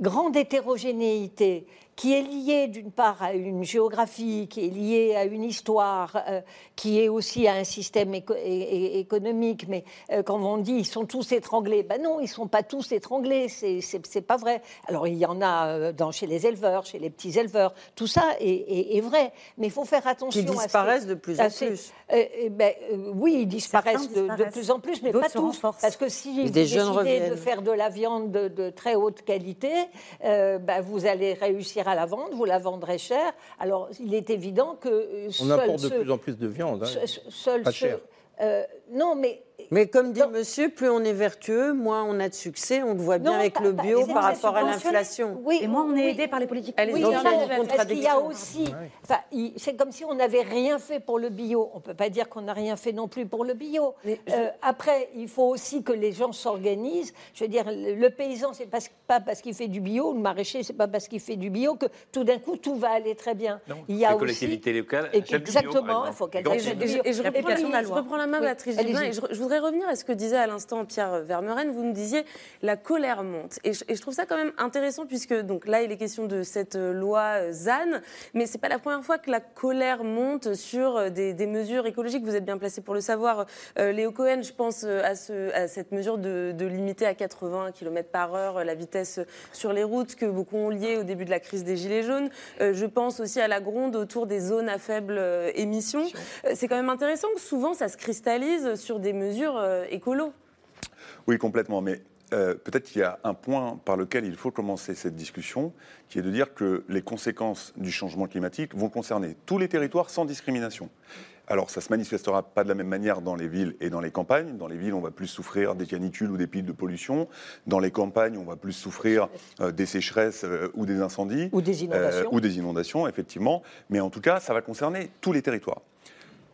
grande hétérogénéité qui est liée d'une part à une géographie, qui est liée à une histoire, euh, qui est aussi à un système éco- économique. Mais euh, quand on dit ils sont tous étranglés, ben non, ils ne sont pas tous étranglés, c'est pas vrai. Alors il y en a euh, dans, chez les éleveurs, chez les petits éleveurs, tout ça est, est- est vrai. Mais il faut faire attention Qui à ces- disparaissent de plus en ces- plus. euh, eh ben, oui, ils disparaissent, de- De, disparaissent. plus en plus, mais pas tous. renforcent. Parce que si vous décidez de faire de la viande de, de très haute qualité, ben, vous allez réussir à la vendre, vous la vendrez cher. Alors, il est évident que euh, On importe de ceux- plus en plus de viande. hein. seuls Pas ceux- cher. euh, non, mais Mais comme dit monsieur, plus on est vertueux, moins on a de succès. On le voit bien Non, avec pas- le pas- bio par rapport à l'inflation. Oui, Et moi, on est oui. aidé par les politiques Elle Oui, non, une parce qu'il y a aussi, enfin, il- c'est comme si on n'avait rien fait pour le bio. On peut pas dire qu'on n'a rien fait non plus pour le bio. Euh, après, il faut aussi que les gens s'organisent. Je veux dire, le, paysan, c'est pas, pas parce qu'il fait du bio, le maraîcher, c'est pas parce qu'il fait du bio que tout d'un coup tout va aller très bien. il y a les aussi collectivités locales et Exactement, il faut qu'elles achètent du Et je, bio. et je reprends, la main. Béatrice Et je, je voudrais revenir à ce que disait à l'instant Pierre Vermeuren. Vous nous disiez la colère monte. Et je, et je trouve ça quand même intéressant puisque donc là, il est question de cette euh, loi euh, ZAN, mais c'est pas la première fois que la colère monte sur euh, des, des mesures écologiques. Vous êtes bien placé pour le savoir, euh, Léo Cohen. Je pense à, ce, à cette mesure de, de limiter à 80 km par heure la vitesse sur les routes que beaucoup ont lié au début de la crise des Gilets jaunes. Euh, je pense aussi à la gronde autour des zones à faible émission. C'est quand même intéressant que souvent ça se cristallise sur des mesures euh, écolo. Oui, complètement. Mais euh, peut-être qu'il y a un point par lequel il faut commencer cette discussion, qui est de dire que les conséquences du changement climatique vont concerner tous les territoires sans discrimination. Alors, ça se manifestera pas de la même manière dans les villes et dans les campagnes. Dans les villes, on va plus souffrir des canicules ou des piles de pollution. Dans les campagnes, on va plus souffrir euh, des sécheresses euh, ou des incendies. Ou des inondations. ou des inondations, effectivement. Mais en tout cas, ça va concerner tous les territoires.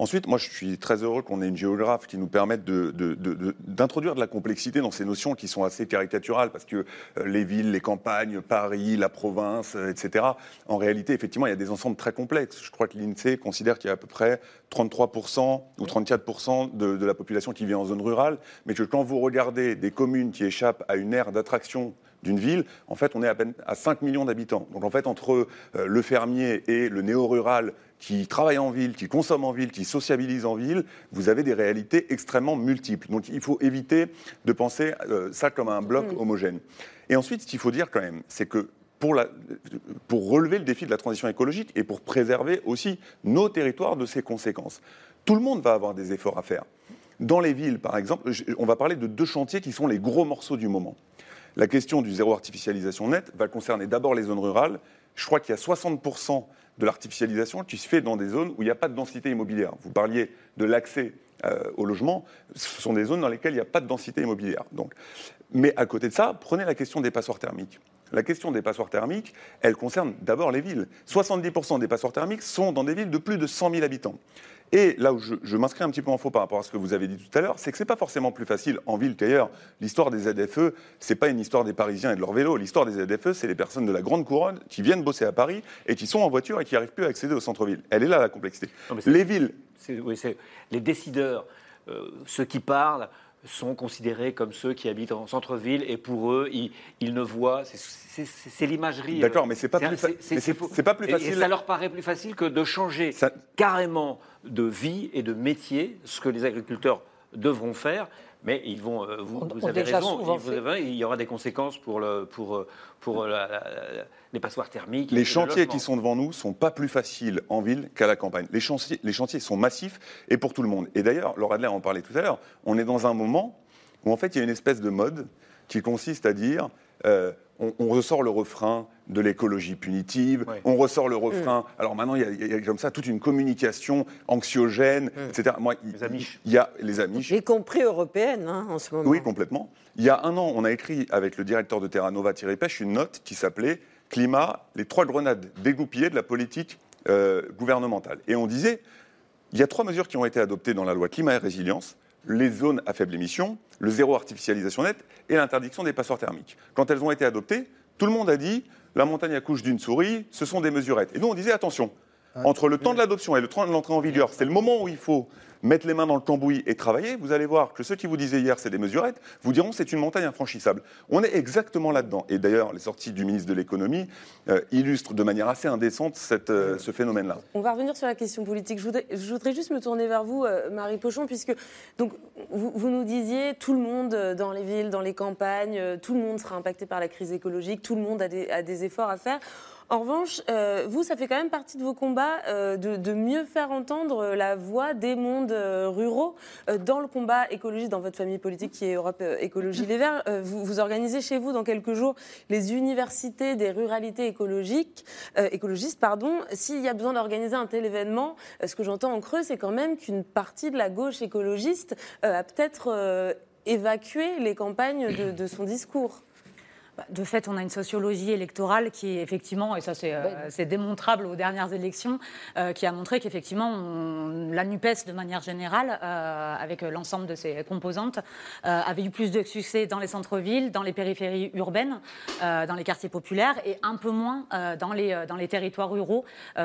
Ensuite, moi, je suis très heureux qu'on ait une géographe qui nous permette d'introduire de, la complexité dans ces notions qui sont assez caricaturales, parce que euh, les villes, les campagnes, Paris, la province, euh, etc., en réalité, effectivement, il y a des ensembles très complexes. Je crois que l'INSEE considère qu'il y a à peu près 33% ou 34% de, de la population qui vit en zone rurale, mais que quand vous regardez des communes qui échappent à une aire d'attraction d'une ville, en fait, on est à peine à 5 millions d'habitants. Donc, en fait, entre euh, le fermier et le néo-rural qui travaille en ville, qui consomme en ville, qui sociabilise en ville, vous avez des réalités extrêmement multiples. Donc, il faut éviter de penser euh, ça comme un bloc homogène. Et ensuite, ce qu'il faut dire quand même, c'est que pour, la- pour relever le défi de la transition écologique et pour préserver aussi nos territoires de ses conséquences, tout le monde va avoir des efforts à faire. Dans les villes, par exemple, on va parler de deux chantiers qui sont les gros morceaux du moment. La question du zéro artificialisation nette va concerner d'abord les zones rurales. Je crois qu'il y a 60% de l'artificialisation qui se fait dans des zones où il n'y a pas de densité immobilière. Vous parliez de l'accès euh, au logement, ce sont des zones dans lesquelles il n'y a pas de densité immobilière. Mais à côté de ça, prenez la question des passoires thermiques. La question des passoires thermiques, elle concerne d'abord les villes. 70% des passoires thermiques sont dans des villes de plus de 100 000 habitants. Et là où je, je m'inscris un petit peu en faux par rapport à ce que vous avez dit tout à l'heure, c'est que c'est pas forcément plus facile en ville qu'ailleurs. L'histoire des ZFE, c'est pas une histoire des Parisiens et de leur vélo. L'histoire des ZFE, c'est les personnes de la grande couronne qui viennent bosser à Paris et qui sont en voiture et qui n'arrivent plus à accéder au centre-ville. Elle est là la complexité. Non, Les villes, C'est- oui, c'est- les décideurs, euh, ceux qui parlent, sont considérés comme ceux qui habitent en centre-ville et pour eux, ils, ils ne voient. c'est- l'imagerie. euh, D'accord, mais c'est pas plus c'est- pas plus facile- Et ça leur paraît plus facile que de changer carrément de vie et de métier, ce que les agriculteurs devront faire. Mais ils vont, euh, vous, On- vous on avez raison, il, vous fait. avez- il y aura des conséquences pour, le, pour, euh, pour la- la- la- les passoires thermiques. Les le chantiers qui sont devant nous sont pas plus faciles en ville qu'à la campagne. Les chantiers, les chantiers sont massifs et pour tout le monde. Et d'ailleurs, Laura Adler en parlait tout à l'heure, on est dans un moment où en fait il y a une espèce de mode qui consiste à dire euh, on, on ressort le refrain de l'écologie punitive, on ressort le refrain. Alors maintenant, il y, a, il y a comme ça toute une communication anxiogène, etc. Moi, il- il y a les Amish. Y compris européenne hein, en ce moment. Oui, complètement. Il y a un an, on a écrit avec le directeur de Terra Nova Thierry Pêche une note qui s'appelait Climat, les trois grenades dégoupillées de la politique euh, gouvernementale. Et on disait, il y a trois mesures qui ont été adoptées dans la loi climat et résilience les zones à faible émission, le zéro artificialisation nette et l'interdiction des passoires thermiques. Quand elles ont été adoptées, tout le monde a dit la montagne accouche d'une souris, ce sont des mesurettes. Et nous, on disait attention, entre le temps de l'adoption et le temps de l'entrée en vigueur, c'est le moment où il faut mettre les mains dans le cambouis et travailler. Vous allez voir que ceux qui vous disaient hier c'est des mesurettes, vous diront c'est une montagne infranchissable. On est exactement là-dedans. Et d'ailleurs, les sorties du ministre de l'économie euh, illustrent de manière assez indécente euh, ce phénomène-là. On va revenir sur la question politique. Je voudrais, juste me tourner vers vous, euh, Marie Pochon, puisque vous, nous disiez tout le monde dans les villes, dans les campagnes, tout le monde sera impacté par la crise écologique, tout le monde a des efforts à faire. En revanche, euh, vous, ça fait quand même partie de vos combats euh, de, mieux faire entendre euh, la voix des mondes ruraux dans le combat écologiste, dans votre famille politique qui est Europe Écologie Les Verts. Vous, organisez chez vous dans quelques jours les universités des ruralités écologiques, écologistes. Pardon. S'il y a besoin d'organiser un tel événement, ce que j'entends en creux, c'est quand même qu'une partie de la gauche écologiste a peut-être évacué les campagnes de son discours. Bah, de fait, on a une sociologie électorale qui, effectivement, et ça c'est euh, démontrable aux dernières élections, euh, qui a montré qu'effectivement, la NUPES, de manière générale, euh, avec l'ensemble de ses composantes, avait eu plus de succès dans les centres-villes, dans les périphéries urbaines, dans les quartiers populaires, et un peu moins dans, les, dans les territoires ruraux,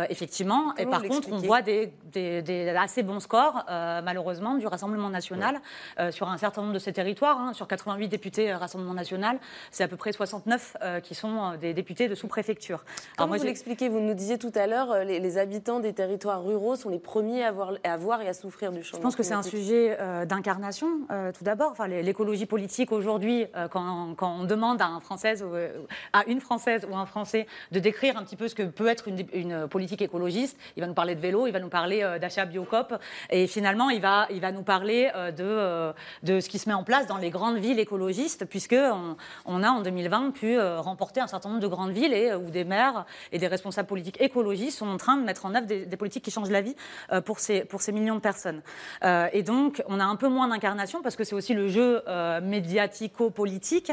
effectivement. et par contre, on voit des, des, assez bons scores, malheureusement, du Rassemblement national sur un certain nombre de ces territoires. Hein. sur 88 députés Rassemblement national, c'est à peu près 69 euh, qui sont euh, des députés de sous-préfecture. Comment vous l'expliquez Vous nous disiez tout à l'heure, euh, les, habitants des territoires ruraux sont les premiers à voir, à voir et à souffrir du changement Je pense que c'est un sujet d'incarnation, tout d'abord. Enfin, l'écologie politique aujourd'hui, quand, quand, on demande à, un Française, à une Française ou un Français de décrire un petit peu ce que peut être une, une politique écologiste, il va nous parler de vélo, il va nous parler d'achat biocop, et finalement, il va, il va nous parler de, de ce qui se met en place dans les grandes villes écologistes, puisque on, on a en 2020 pu euh, remporter un certain nombre de grandes villes et, euh, où des maires et des responsables politiques écologistes sont en train de mettre en œuvre des, politiques qui changent la vie euh, pour, ces, pour ces millions de personnes. et donc, on a un peu moins d'incarnation parce que c'est aussi le jeu médiatico-politique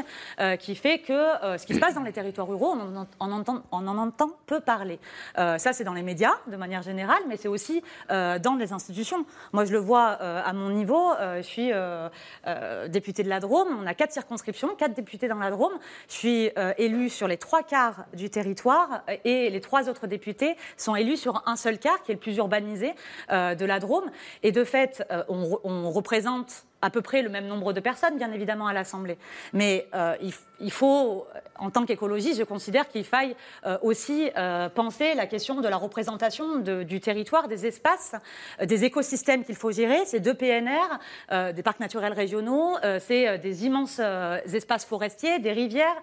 qui fait que ce qui se passe dans les territoires ruraux, on en, entend, on en entend peu parler. ça, c'est dans les médias de manière générale, mais c'est aussi dans les institutions. Moi, je le vois à mon niveau. je suis député de la Drôme. On a quatre circonscriptions, quatre députés dans la Drôme. Je suis euh, élue sur les trois quarts du territoire et les trois autres députés sont élus sur un seul quart, qui est le plus urbanisé euh, de la Drôme. Et de fait, euh, on, représente à peu près le même nombre de personnes, bien évidemment, à l'Assemblée. Mais il, il faut, en tant qu'écologiste, je considère qu'il faille euh, aussi euh, penser la question de la représentation du territoire, des espaces, euh, des écosystèmes qu'il faut gérer. C'est deux PNR, des parcs naturels régionaux, c'est des immenses espaces forestiers, des rivières,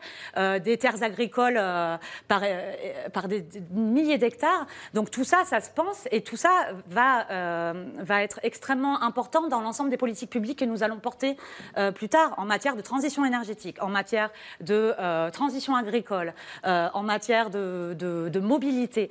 des terres agricoles par, par des, milliers d'hectares. Donc tout ça, ça se pense et tout ça va, va être extrêmement important dans l'ensemble des politiques publiques que nous allons porter plus tard en matière de transition énergétique, en matière de euh, transition agricole, euh, en matière de, mobilité,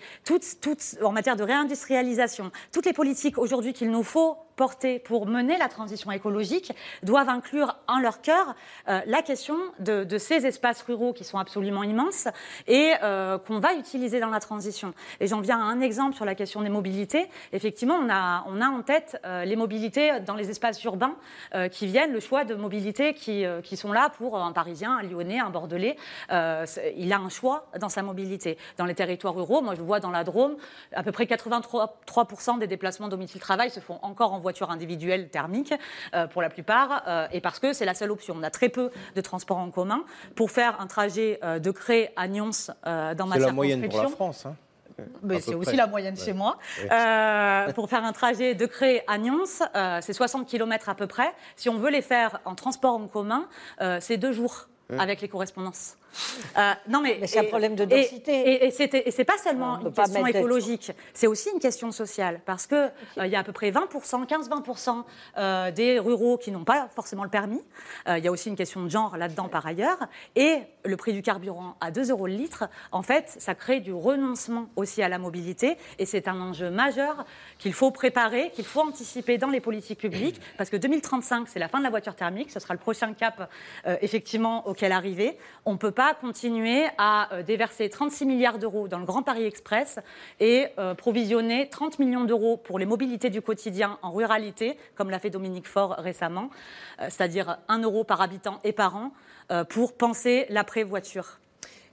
en matière de réindustrialisation, toutes les politiques aujourd'hui qu'il nous faut porter pour mener la transition écologique doivent inclure en leur cœur euh, la question de, ces espaces ruraux qui sont absolument immenses et qu'on va utiliser dans la transition. Et j'en viens à un exemple sur la question des mobilités. Effectivement, on a, on a en tête les mobilités dans les espaces urbains qui viennent, le choix de mobilités qui, qui sont là pour un Parisien, un Lyonnais, un Bordelais, euh, il a un choix dans sa mobilité. Dans les territoires ruraux, moi je vois dans la Drôme, à peu près 83% des déplacements domicile-travail se font encore en voiture individuelle thermique, euh, pour la plupart, euh, et parce que c'est la seule option. On a très peu de transports en commun. Pour faire un trajet de Cré à Nyons dans ma C'est la moyenne pour la France. Hein. c'est aussi la moyenne chez moi. pour faire un trajet de Cré à Nyons, c'est 60 km à peu près. Si on veut les faire en transport en commun, c'est deux jours. Avec les correspondances. Euh, non, mais, c'est un problème de densité. Et, et, et c'est pas seulement une question écologique, c'est aussi une question sociale. Parce qu'il euh, il y a à peu près 20%, 15-20% euh, des ruraux qui n'ont pas forcément le permis. Il y a aussi une question de genre là-dedans par ailleurs. Et le prix du carburant à 2 euros le litre, en fait, ça crée du renoncement aussi à la mobilité. Et c'est un enjeu majeur qu'il faut préparer, qu'il faut anticiper dans les politiques publiques. Parce que 2035, c'est la fin de la voiture thermique. Ce sera le prochain cap, effectivement, auquel arriver. On peut pas continuer à euh, déverser 36 milliards d'euros dans le Grand Paris Express et euh, provisionner 30 millions d'euros pour les mobilités du quotidien en ruralité, comme l'a fait Dominique Faure récemment, euh, c'est-à-dire 1 euro par habitant et par an, pour penser l'après-voiture.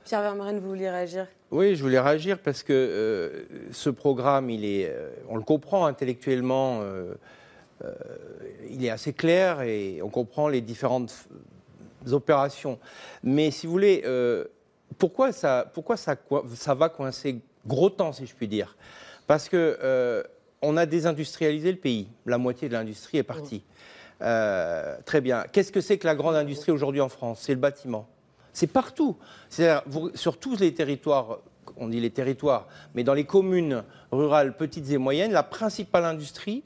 Pierre Vermeren, vous vouliez réagir? Oui, je voulais réagir parce que ce programme, il est, on le comprend intellectuellement, il est assez clair et on comprend les différentes opérations. Mais si vous voulez, euh, pourquoi, ça, pourquoi ça, va coincer gros temps, si je puis dire? Parce que euh, on a désindustrialisé le pays. La moitié de l'industrie est partie. Euh, très bien. Qu'est-ce que c'est que la grande industrie aujourd'hui en France? C'est le bâtiment. C'est partout. C'est-à-dire sur tous les territoires, on dit les territoires, mais dans les communes rurales petites et moyennes, la principale industrie,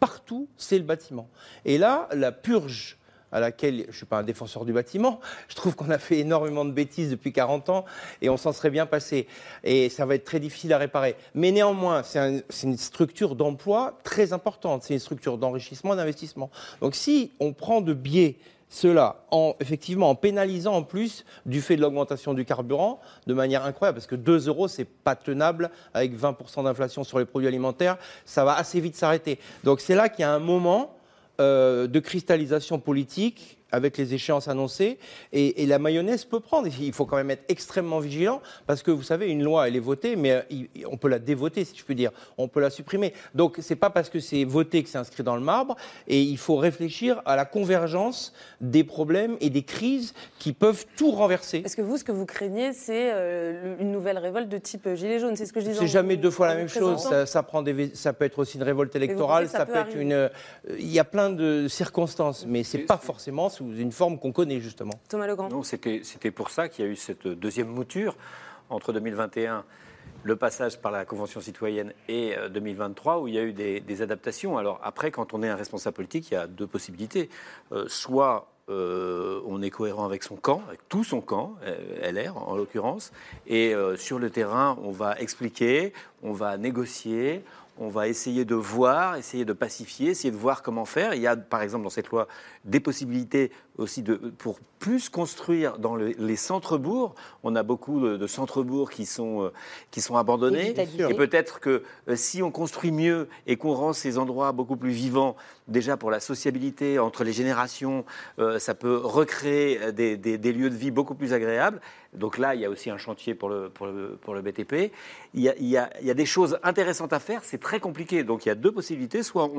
partout, c'est le bâtiment. Et là, la purge à laquelle je ne suis pas un défenseur du bâtiment. Je trouve qu'on a fait énormément de bêtises depuis 40 ans et on s'en serait bien passé. Et ça va être très difficile à réparer. Mais néanmoins, c'est une structure d'emploi très importante. C'est une structure d'enrichissement, d'investissement. Donc si on prend de biais cela en, effectivement, en pénalisant en plus du fait de l'augmentation du carburant de manière incroyable, parce que 2 euros, c'est pas tenable avec 20% d'inflation sur les produits alimentaires, ça va assez vite s'arrêter. Donc c'est là qu'il y a un moment de cristallisation politique avec les échéances annoncées. Et, la mayonnaise peut prendre. Il faut quand même être extrêmement vigilant parce que vous savez, une loi, elle est votée, mais euh, on peut la dévoter, si je puis dire. On peut la supprimer. Donc, c'est pas parce que c'est voté que c'est inscrit dans le marbre. Et il faut réfléchir à la convergence des problèmes et des crises qui peuvent tout renverser. Parce que vous, ce que vous craignez, c'est euh, une nouvelle révolte de type euh, Gilet jaune. C'est ce que je disais. C'est jamais deux fois la même chose. Ça, prend des, ça peut être aussi une révolte électorale. Ça, peut, être une. Il y a plein de circonstances, mais c'est pas forcément sous une forme qu'on connaît justement. Thomas Legrand. Non, c'était pour ça qu'il y a eu cette deuxième mouture entre 2021 le passage par la Convention citoyenne et 2023 euh, où il y a eu des, adaptations. Alors après, quand on est un responsable politique, il y a deux possibilités. Euh, soit euh, on est cohérent avec son camp, avec tout son camp, LR en l'occurrence, et sur le terrain, on va expliquer, on va négocier, on va essayer de voir, essayer de pacifier, essayer de voir comment faire. Il y a, par exemple, dans cette loi, des possibilités aussi de, pour plus construire dans les centres-bourgs. On a beaucoup de, centres-bourgs qui sont, euh, qui sont abandonnés. Et peut-être que euh, si on construit mieux et qu'on rend ces endroits beaucoup plus vivants, déjà pour la sociabilité entre les générations, euh, ça peut recréer des, des, lieux de vie beaucoup plus agréables. Donc là, il y a aussi un chantier pour le, BTP. Il y, a, des choses intéressantes à faire, c'est très compliqué. Donc il y a deux possibilités. Soit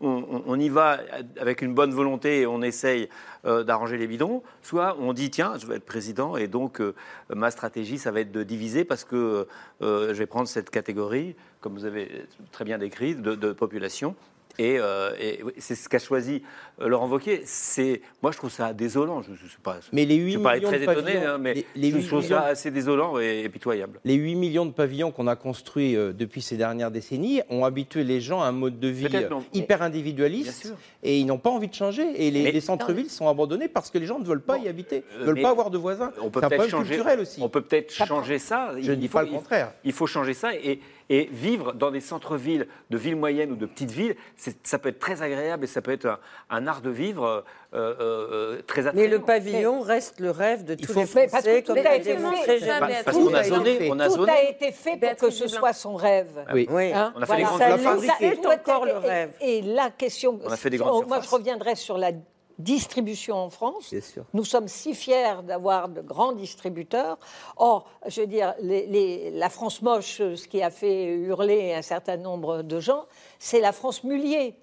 on, y va avec une bonne volonté et on essaye euh, d'arranger les bidons, soit on dit tiens, je vais être président et donc euh, ma stratégie, ça va être de diviser parce que euh, je vais prendre cette catégorie, comme vous avez très bien décrit, de population et, c'est ce qu'a choisi Laurent Wauquiez. C'est, moi, je trouve ça désolant. Je, ne sais pas. Mais les 8 je millions très de étonné, pavillons, hein, mais les, je trouve ça assez désolant et, pitoyable. Les 8 millions de pavillons qu'on a construits euh, depuis ces dernières décennies ont habitué les gens à un mode de vie hyper individualiste et ils n'ont pas envie de changer. Et les, centres-villes sont abandonnés parce que les gens ne veulent pas y habiter, ne veulent pas avoir de voisins. On peut peut-être changer, aussi. On peut peut-être changer ça. Je ne dis pas le contraire. Il faut changer ça et et vivre dans des centres-villes, de villes moyennes ou de petites villes, ça peut être très agréable et ça peut être un, art de vivre euh, euh, euh, très attrayant. Mais le pavillon reste le rêve de tous les Français, parce que comme a été fait. Parce qu'on a zoné. On a tout a été fait pour que ce soit son rêve. Oui. Hein on a fait des grandes Ça est encore le rêve. Et la question... On a fait des grandes Moi, je reviendrai sur la distribution en France. Nous sommes si fiers d'avoir de grands distributeurs. Or, je veux dire, la France moche, ce qui a fait hurler un certain nombre de gens, c'est la France Mullier,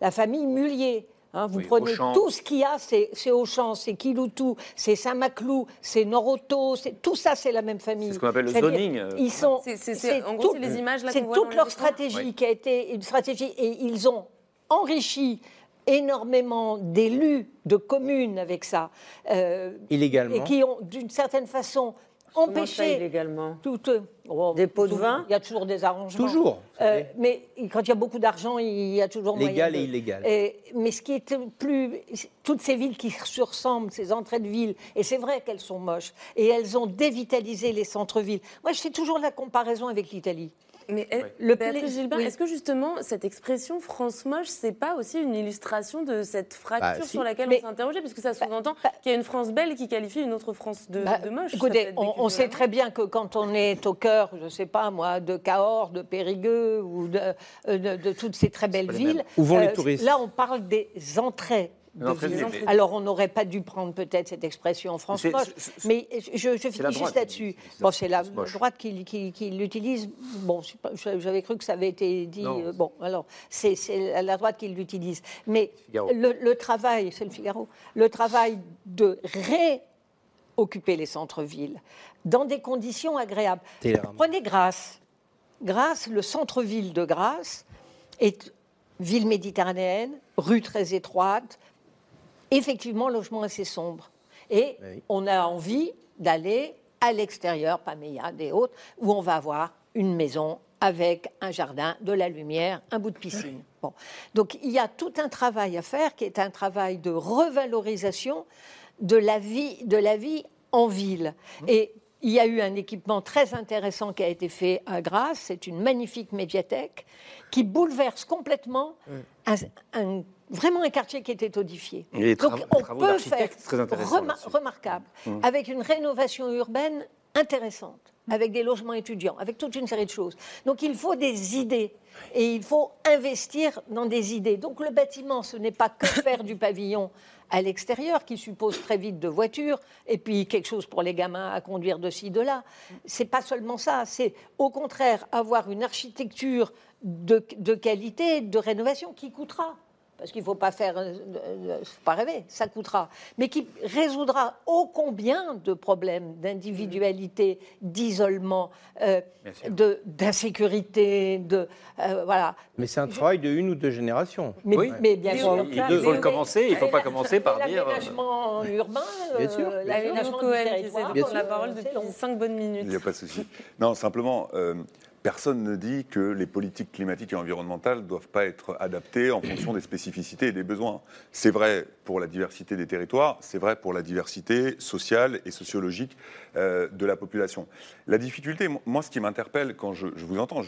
la famille Mullier. Hein, vous prenez tout ce qu'il y a, c'est Auchan, c'est Kiloutou, c'est Saint-Maclou, c'est Noroto, tout ça, c'est la même famille. C'est ce qu'on appelle le zoning. Euh. Ils sont, c'est les images C'est toute leur stratégie qui a été une stratégie et ils ont enrichi énormément d'élus de communes avec ça. Euh, illégalement. Et qui ont, d'une certaine façon, empêché. illégalement toutes, oh, Des pots de vin Il y a toujours des arrangements. Toujours. Euh, mais quand il y a beaucoup d'argent, il y a toujours Légal moyen. et illégal. mais ce qui est plus. Toutes ces villes qui se ressemblent, ces entrées de villes, et c'est vrai qu'elles sont moches, et elles ont dévitalisé les centres-villes. Moi, je fais toujours la comparaison avec l'Italie. Mais le Béatrice Gilbert, est-ce que justement cette expression France moche, c'est pas aussi une illustration de cette fracture bah, sur laquelle on s'est interrogé Parce que ça bah, sous-entend bah, qu'il y a une France belle qui qualifie une autre France de, moche. Écoutez, on, sait très bien que quand on est au cœur, je sais pas moi, de Cahors, de Périgueux ou de, euh, de, toutes ces très belles villes. Où vont les euh, touristes? Là, on parle des entrées alors, on n'aurait pas dû prendre peut-être cette expression en France moche, mais je, je finis juste là-dessus. Bon, c'est la droite qui, l'utilise. Bon, j'avais cru que ça avait été dit. Euh, bon, alors, c'est la droite qui l'utilise. Mais le, travail, c'est le Figaro, le travail de réoccuper les centres-villes dans des conditions agréables. Prenez Grasse. Grasse, le centre-ville de Grasse est ville méditerranéenne, rue très étroite, effectivement, le logement assez sombre. Et on a envie d'aller à l'extérieur, Paméa et autres, où on va avoir une maison avec un jardin, de la lumière, un bout de piscine. Bon. Donc il y a tout un travail à faire qui est un travail de revalorisation de la vie, de la vie en ville. Mmh. Et il y a eu un équipement très intéressant qui a été fait à Grasse. C'est une magnifique médiathèque qui bouleverse complètement mmh. un, vraiment un quartier qui était audifié. Et Donc on peut faire très remar- remarquable Mmh. avec une rénovation urbaine intéressante, avec des logements étudiants, avec toute une série de choses. Donc il faut des idées et il faut investir dans des idées. Donc le bâtiment, ce n'est pas que faire du pavillon à l'extérieur qui suppose très vite de voitures et puis quelque chose pour les gamins à conduire de ci de là. C'est pas seulement ça, c'est au contraire avoir une architecture de, de qualité, de rénovation qui coûtera. Parce qu'il ne faut pas faire, euh, euh, faut pas rêver, ça coûtera, mais qui résoudra ô combien de problèmes d'individualité, d'isolement, euh, d'insécurité, de euh, voilà. Mais c'est un travail de une ou deux générations. Mais, mais bien sûr. il faut le commencer, il ne faut pas commencer par dire. euh, L'aménagement urbain, Bien sûr. euh, Aménagement l'aménagement du territoire, de prendre la parole depuis. 5 bonnes minutes. Il n'y a pas de souci. Non, simplement, euh, personne ne dit que les politiques climatiques et environnementales ne doivent pas être adaptées en fonction des spécificités et des besoins. C'est vrai pour la diversité des territoires, c'est vrai pour la diversité sociale et sociologique euh, de la population. La difficulté, moi, ce qui m'interpelle quand je, vous entends,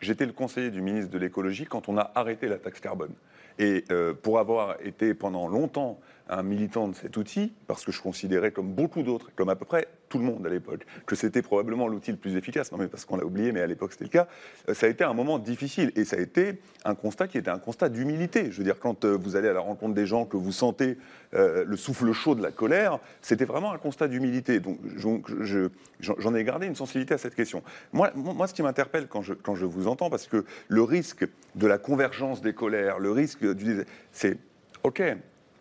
j'étais le conseiller du ministre de l'écologie quand on a arrêté la taxe carbone. Et euh, pour avoir été pendant longtemps un militant de cet outil, parce que je considérais comme beaucoup d'autres, comme à peu près tout le monde à l'époque, que c'était probablement l'outil le plus efficace, non mais parce qu'on l'a oublié, mais à l'époque c'était le cas, euh, ça a été un moment difficile et ça a été un constat qui était un constat d'humilité. Je veux dire, quand euh, vous allez à la rencontre des gens, que vous sentez euh, le souffle chaud de la colère, c'était vraiment un constat d'humilité. Donc je- je- j'en ai gardé une sensibilité à cette question. Moi moi, ce qui m'interpelle quand je, quand je vous entends, parce que le risque de la convergence des colères, le risque du... C'est OK,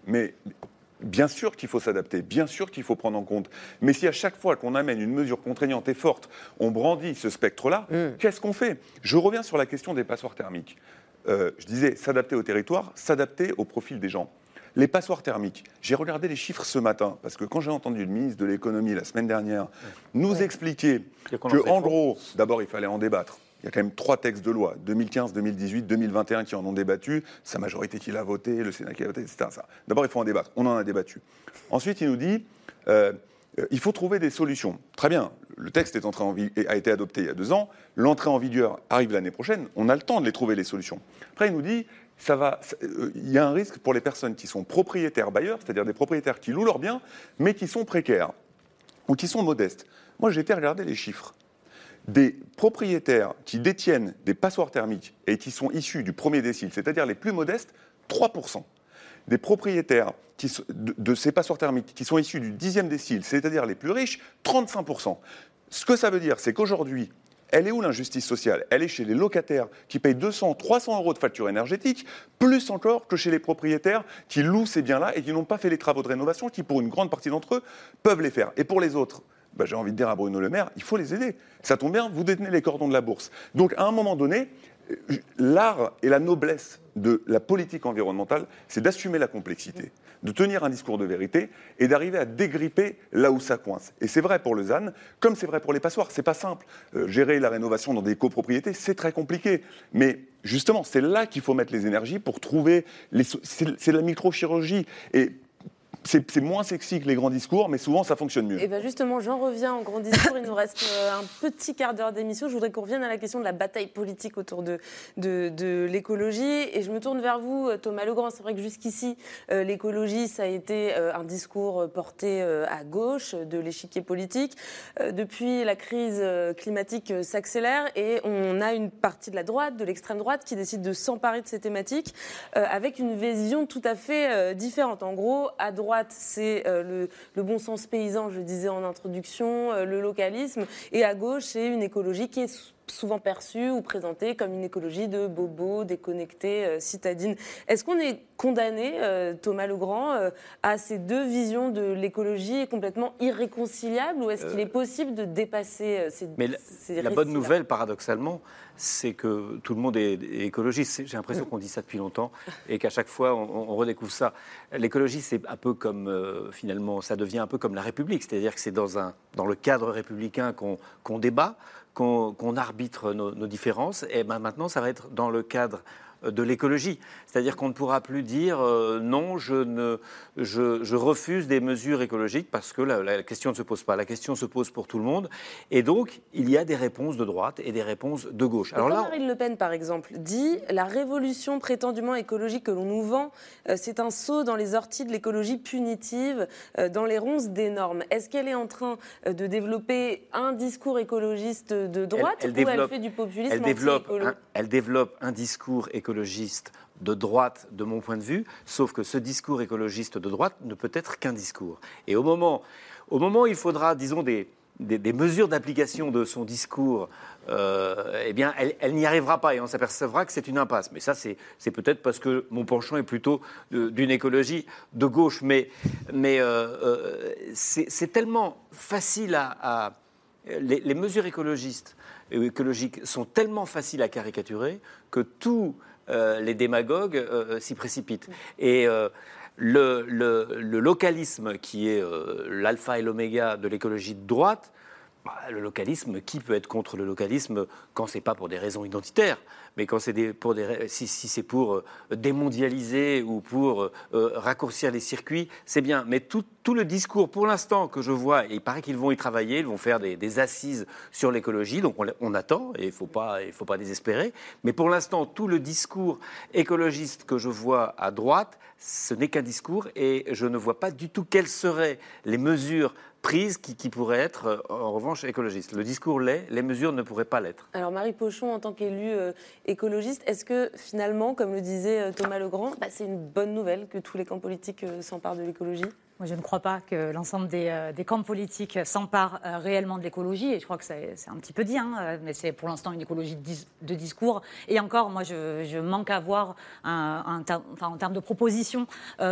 mais bien sûr qu'il faut s'adapter, bien sûr qu'il faut prendre en compte. Mais si à chaque fois qu'on amène une mesure contraignante et forte, on brandit ce spectre-là, qu'est-ce qu'on fait? Je reviens sur la question des passoires thermiques. Euh, je disais s'adapter au territoire, s'adapter au profil des gens. Les passoires thermiques, j'ai regardé les chiffres ce matin, parce que quand j'ai entendu le ministre de l'économie la semaine dernière nous expliquer que, en gros, d'abord, il fallait en débattre. Il y a quand même trois textes de loi, 2015, 2018, 2021, qui en ont débattu, sa majorité qui l'a voté, le Sénat qui l'a voté, etc. D'abord, il faut en débattre. On en a débattu. Ensuite, il nous dit, euh, euh, il faut trouver des solutions. Très bien, le texte est entré en a été adopté il y a deux ans, l'entrée en vigueur arrive l'année prochaine, on a le temps de les trouver, les solutions. Après, il nous dit, ça- euh, il y a un risque pour les personnes qui sont propriétaires bailleurs, c'est-à-dire des propriétaires qui louent leurs biens, mais qui sont précaires ou qui sont modestes. Moi, j'ai été regarder les chiffres des propriétaires qui détiennent des passoires thermiques et qui sont issus du premier décile, c'est-à-dire les plus modestes, 3%. Des propriétaires de, de ces passoires thermiques qui sont issus du dixième décile, c'est-à-dire les plus riches, 35%. Ce que ça veut dire, c'est qu'aujourd'hui, elle est où l'injustice sociale? Elle est chez les locataires qui payent 200, 300 euros de facture énergétique, plus encore que chez les propriétaires qui louent ces biens-là et qui n'ont pas fait les travaux de rénovation, qui pour une grande partie d'entre eux peuvent les faire. Et pour les autres, bah, j'ai envie de dire à Bruno Le Maire, il faut les aider. Ça tombe bien, vous détenez les cordons de la bourse. Donc à un moment donné, euh, l'art et la noblesse de la politique environnementale, c'est d'assumer la complexité, de tenir un discours de vérité et d'arriver à dégripper là où ça coince. Et c'est vrai pour le ZAN, comme c'est vrai pour les passoires. C'est pas simple. Euh, gérer la rénovation dans des copropriétés, c'est très compliqué. Mais justement, c'est là qu'il faut mettre les énergies pour trouver. C'est c'est la microchirurgie. Et c'est moins sexy que les grands discours, mais souvent ça fonctionne mieux. Et bien justement, j'en reviens en grand discours. Il nous reste euh, un petit quart d'heure d'émission. Je voudrais qu'on revienne à la question de la bataille politique autour de, de, l'écologie. Et je me tourne vers vous, euh, Thomas Legrand. C'est vrai que jusqu'ici, euh, l'écologie, ça a été un discours porté à gauche de l'échiquier politique. Depuis, la crise climatique s'accélère et on a une partie de la droite, de l'extrême droite, qui décide de s'emparer de ces thématiques avec une vision tout à fait différente. En gros, à droite, c'est euh, le, le bon sens paysan, je le disais en introduction, euh, le localisme, et à gauche, c'est une écologie qui est sou- souvent perçue ou présentée comme une écologie de bobos, déconnectée, euh, citadine. Est-ce qu'on est condamné, Thomas Legrand, à ces deux visions de l'écologie complètement irréconciliables, ou est-ce qu'il est possible de dépasser ces, Mais la, ces la bonne nouvelle, paradoxalement, c'est que tout le monde est, écologiste. J'ai l'impression qu'on dit ça depuis longtemps et qu'à chaque fois, on, redécouvre ça. L'écologie, c'est un peu comme, euh, finalement, ça devient un peu comme la République. C'est-à-dire que c'est dans, dans le cadre républicain qu'on débat, qu'on arbitre nos, nos différences. Et ben maintenant, ça va être dans le cadre de l'écologie. C'est-à-dire qu'on ne pourra plus dire euh, non, je, ne, je, je refuse des mesures écologiques parce que la, la question ne se pose pas. La question se pose pour tout le monde. Et donc, il y a des réponses de droite et des réponses de gauche. Alors là, Marine Le Pen, par exemple, dit la révolution prétendument écologique que l'on nous vend, euh, c'est un saut dans les orties de l'écologie punitive, euh, dans les ronces des normes. Est-ce qu'elle est en train de développer un discours écologiste de droite ou elle fait du populisme elle développe, un, elle développe un discours écologiste de droite, de mon point de vue, sauf que ce discours écologiste de droite ne peut être qu'un discours. Et au moment, au moment où il faudra, disons, des, des, mesures d'application de son discours, euh, eh bien, elle, n'y arrivera pas et on s'apercevra que c'est une impasse. Mais ça, c'est peut-être parce que mon penchant est plutôt d'une écologie de gauche. Mais, mais euh, euh, c'est tellement facile à- les, les mesures écologistes et écologiques sont tellement faciles à caricaturer que euh, les démagogues euh, s'y précipitent. Et euh, le, le- localisme, qui est euh, l'alpha et l'oméga de l'écologie de droite, le localisme, qui peut être contre le localisme quand c'est pas pour des raisons identitaires, mais quand c'est pour des, si, c'est pour euh, démondialiser ou pour euh, euh, raccourcir les circuits, c'est bien. Mais tout, le discours, pour l'instant, que je vois, et il paraît qu'ils vont y travailler, ils vont faire des, assises sur l'écologie, donc on, attend, et il ne faut, pas- il faut pas désespérer. Mais pour l'instant, tout le discours écologiste que je vois à droite, ce n'est qu'un discours, et je ne vois pas du tout quelles seraient les mesures prises qui, qui pourraient être, euh, en revanche, écologistes. Le discours l'est, les mesures ne pourraient pas l'être. Alors Marie Pochon, en tant qu'élue euh, écologiste, est-ce que finalement, comme le disait euh, Thomas Legrand, bah, c'est une bonne nouvelle que tous les camps politiques s'emparent de l'écologie? Moi, je ne crois pas que l'ensemble des, euh, camps politiques s'emparent euh, réellement de l'écologie. Et je crois que c'est un petit peu dit, hein, euh, mais c'est pour l'instant une écologie de, dis- de discours. Et encore, moi, je, manque à voir en termes de propositions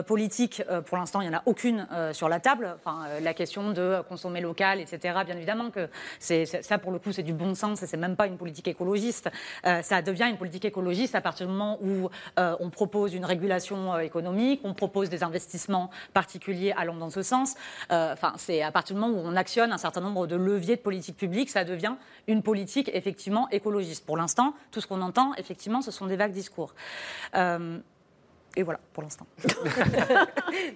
politiques. pour l'instant, il n'y en a aucune sur la table. La question de consommer local, etc. Bien évidemment que ça, pour le coup, c'est du bon sens et c'est même pas une politique écologiste. Ça devient une politique écologiste à partir du moment où on propose une régulation économique, on propose des investissements particuliers allant dans ce sens. Euh, Enfin, c'est à partir du moment où on actionne un certain nombre de leviers de politique publique, ça devient une politique effectivement écologiste. Pour l'instant, tout ce qu'on entend, effectivement, ce sont des vagues discours. Euh, et voilà, pour l'instant.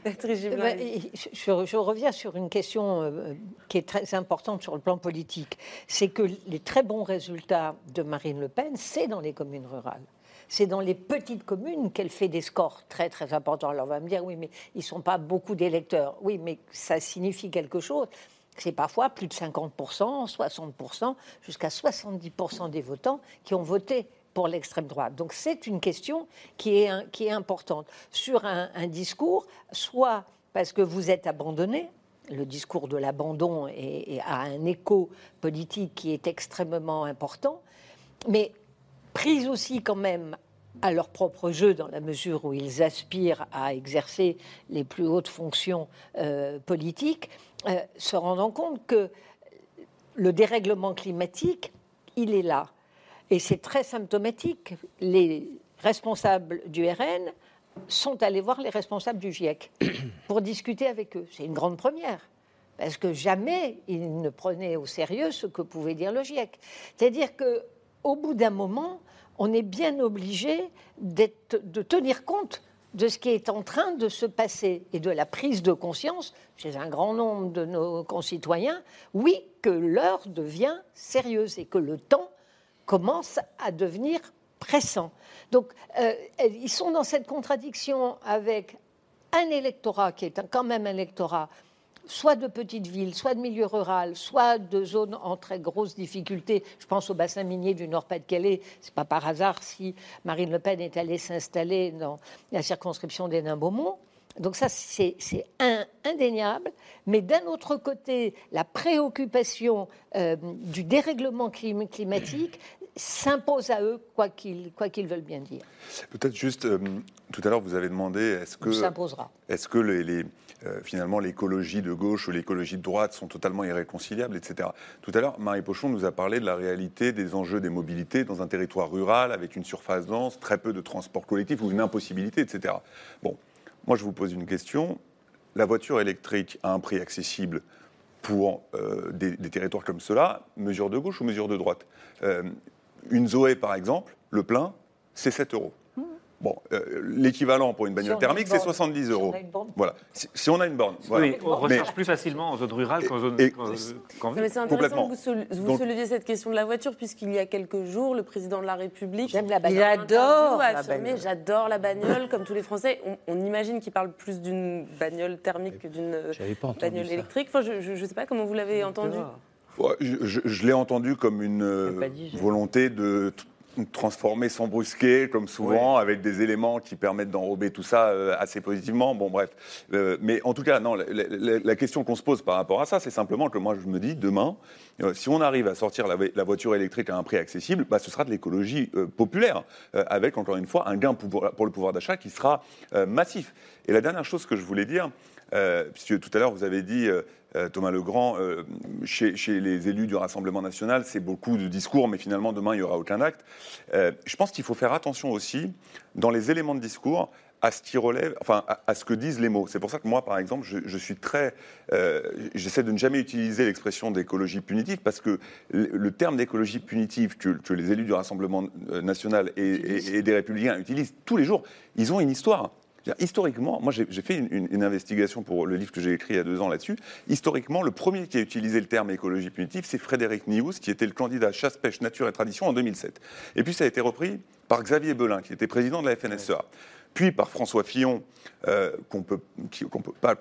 Eh ben, je, je- je reviens sur une question euh, qui est très importante sur le plan politique. C'est que les très bons résultats de Marine Le Pen, c'est dans les communes rurales. C'est dans les petites communes qu'elle fait des scores très très importants. Alors on va me dire, oui, mais ils ne sont pas beaucoup d'électeurs. Oui, mais ça signifie quelque chose. C'est parfois plus de 50%, 60%, jusqu'à 70% des votants qui ont voté pour l'extrême droite. Donc c'est une question qui est, qui est importante. Sur un, un discours, soit parce que vous êtes abandonné, le discours de l'abandon a un écho politique qui est extrêmement important, mais prise aussi quand même à leur propre jeu dans la mesure où ils aspirent à exercer les plus hautes fonctions euh, politiques, euh, se rendant compte que le dérèglement climatique, il est là. Et c'est très symptomatique. Les responsables du RN sont allés voir les responsables du GIEC pour discuter avec eux. C'est une grande première. Parce que jamais ils ne prenaient au sérieux ce que pouvait dire le GIEC. C'est-à-dire que au bout d'un moment, on est bien obligé de tenir compte de ce qui est en train de se passer et de la prise de conscience chez un grand nombre de nos concitoyens, oui, que l'heure devient sérieuse et que le temps commence à devenir pressant. Donc, euh, ils sont dans cette contradiction avec un électorat qui est quand même un électorat soit de petites villes, soit de milieu rural, soit de zones en très grosse difficulté. Je pense au bassin minier du Nord-Pas-de-Calais. C'est pas par hasard si Marine Le Pen est allée s'installer dans la circonscription des Nains-Beaumont. Donc ça, c'est indéniable. Mais d'un autre côté, la préoccupation euh, du dérèglement clim- climatique s'impose à eux, quoi qu'ils quoi qu'ils veulent bien dire. Peut-être juste, euh, tout à l'heure, vous avez demandé est-ce que, s'imposera. est-ce que les, les, euh, finalement l'écologie de gauche ou l'écologie de droite sont totalement irréconciliables, etc. Tout à l'heure, Marie Pochon nous a parlé de la réalité des enjeux des mobilités dans un territoire rural avec une surface dense, très peu de transport collectif ou une impossibilité, etc. Bon, moi je vous pose une question. La voiture électrique à un prix accessible pour euh, des, des territoires comme cela, mesure de gauche ou mesure de droite? Euh, Une Zoé, par exemple, le plein, c'est 7 euros. Bon, euh, l'équivalent pour une bagnole Si thermique, c'est borne. 70 Si on euros. a une borne. Voilà. Si, si on a une borne. Voilà. Oui, on Mais- recharge plus facilement en zone rurale qu'en zone Non, ville. mais c'est intéressant que vous, vous Donc- souleviez cette question de la voiture, puisqu'il y a quelques jours, le président de la République J'aime la il bagnole. adore la a affirmé bagnole. j'adore la bagnole, comme tous les Français. On, on imagine qu'il parle plus d'une bagnole thermique que d'une bagnole ça. électrique. Enfin, je ne sais pas comment vous l'avez entendu. Je je- je l'ai entendu comme une euh, dit, volonté de transformer sans brusquer, comme souvent, avec des éléments qui permettent d'enrober tout ça euh, assez positivement. Bon, bref. Euh, mais en tout cas, non, la, la- la question qu'on se pose par rapport à ça, c'est simplement que moi, je me dis, demain, euh, si on arrive à sortir la, la voiture électrique à un prix accessible, bah, ce sera de l'écologie populaire, avec, encore une fois, un gain pour, pour le pouvoir d'achat qui sera massif. Et la dernière chose que je voulais dire, puisque tout à l'heure, vous avez dit, Thomas Legrand, euh, chez, chez les élus du Rassemblement national, c'est beaucoup de discours, mais finalement, demain, il n'y aura aucun acte. Euh, je pense qu'il faut faire attention aussi, dans les éléments de discours, à ce qui relève, enfin, à, ce que disent les mots. C'est pour ça que moi, par exemple, je, suis très, euh, j'essaie de ne jamais utiliser l'expression d'écologie punitive parce que le, terme d'écologie punitive que, les élus du Rassemblement euh, national et des Républicains utilisent tous les jours, ils ont une histoire. Historiquement, moi j'ai fait une, une- une investigation pour le livre que j'ai écrit il y a deux ans là-dessus. Historiquement, le premier qui a utilisé le terme écologie punitive, c'est Frédéric Nious, qui était le candidat chasse, pêche, nature et tradition en 2007. Et puis ça a été repris par Xavier Belin, qui était président de la FNSEA. Puis par François Fillon, euh, qu'on peut, qu'on peut pas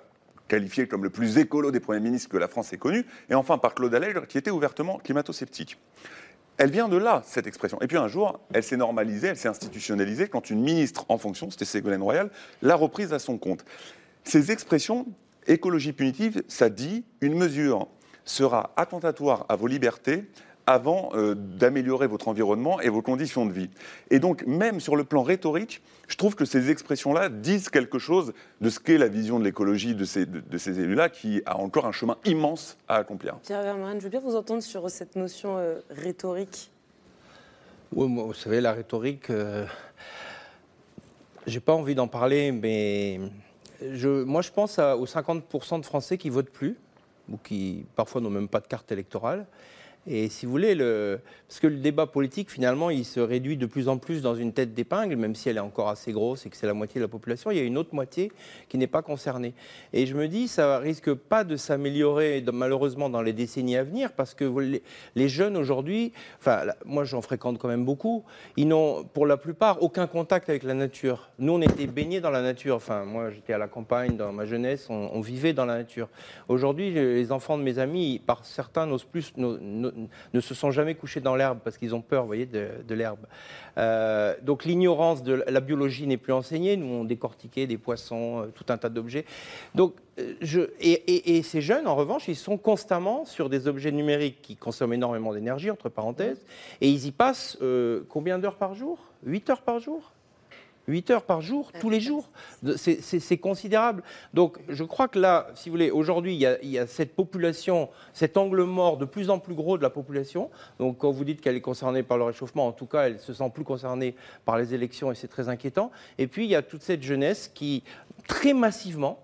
qualifié comme le plus écolo des premiers ministres que la France ait connu, et enfin par Claude Allègre, qui était ouvertement climato-sceptique. Elle vient de là, cette expression. Et puis un jour, elle s'est normalisée, elle s'est institutionnalisée quand une ministre en fonction, c'était Ségolène Royal, l'a reprise à son compte. Ces expressions, écologie punitive, ça dit une mesure sera attentatoire à vos libertés avant euh, d'améliorer votre environnement et vos conditions de vie. Et donc, même sur le plan rhétorique, je trouve que ces expressions-là disent quelque chose de ce qu'est la vision de l'écologie de ces, de, de ces élus-là, qui a encore un chemin immense à accomplir. Pierre Vermaelen, je veux bien vous entendre sur cette notion euh, rhétorique. Oui, moi, vous savez, la rhétorique, euh, j'ai pas envie d'en parler, mais je, moi, je pense à- aux 50% de Français qui votent plus, ou qui parfois n'ont même pas de carte électorale. Et si vous voulez, le, parce que le débat politique, finalement, il se réduit de plus en plus dans une tête d'épingle, même si elle est encore assez grosse et que c'est la moitié de la population, il y a une autre moitié qui n'est pas concernée. Et je me dis, ça risque pas de s'améliorer, malheureusement, dans les décennies à venir, parce que les, jeunes aujourd'hui, enfin, moi j'en fréquente quand même beaucoup, ils n'ont pour la plupart aucun contact avec la nature. Nous, on était baignés dans la nature. Enfin, moi, j'étais à la campagne dans ma jeunesse, on, vivait dans la nature. Aujourd'hui, les enfants de mes amis, par certains, n'osent plus, ne se sont jamais couchés dans l'herbe parce qu'ils ont peur, voyez, de, l'herbe. Euh, donc l'ignorance de la biologie n'est plus enseignée. Nous, on décortiquait des poissons, euh, tout un tas d'objets. Donc, euh, et, ces jeunes, en revanche, ils sont constamment sur des objets numériques qui consomment énormément d'énergie, entre parenthèses, et ils y passent combien d'heures par jour? 8 heures par jour? 8 heures par jour, tous les jours. C'est- considérable. Donc je crois que là, si vous voulez, aujourd'hui, il, y a- il y a cette population, cet angle mort de plus en plus gros de la population. Donc quand vous dites qu'elle est concernée par le réchauffement, en tout cas, elle se sent plus concernée par les élections et c'est très inquiétant. Et puis il y a toute cette jeunesse qui, très massivement,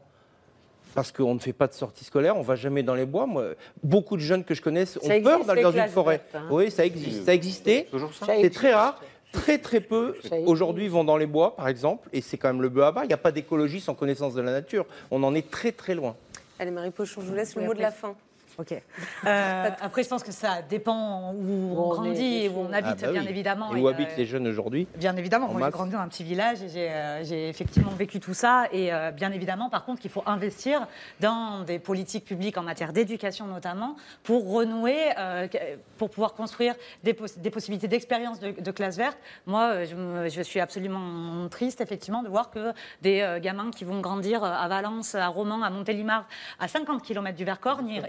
parce qu'on ne fait pas de sortie scolaire, on va jamais dans les bois. Moi, beaucoup de jeunes que je connais ont Ça peur d'aller dans une forêt. vertes, hein. Oui, ça existe. Ça existait. Toujours ça Ça C'est très rare. Très très peu aujourd'hui vont dans les bois, par exemple, et c'est quand même le bœuf à bas. Il n'y a pas d'écologie sans connaissance de la nature. On en est très très loin. Allez, Marie Pochon, je vous laisse le mot de la fin. Ok. Euh, après, je pense que ça dépend où on, on grandit est, où on habite, Ah bah bien oui. évidemment. Et où Et, habitent euh, les jeunes aujourd'hui? Bien évidemment, En moi j'ai grandi dans un petit village et j'ai euh, effectivement vécu tout ça. Et bien évidemment, par contre, qu'il faut investir dans des politiques publiques en matière d'éducation notamment pour renouer, pour pouvoir construire des, poss- des possibilités d'expérience de, de classe verte. Moi, je, je suis absolument triste effectivement de voir que des gamins qui vont grandir à Valence, à Romans, à Montélimar, à 50 km du Vercors n'y-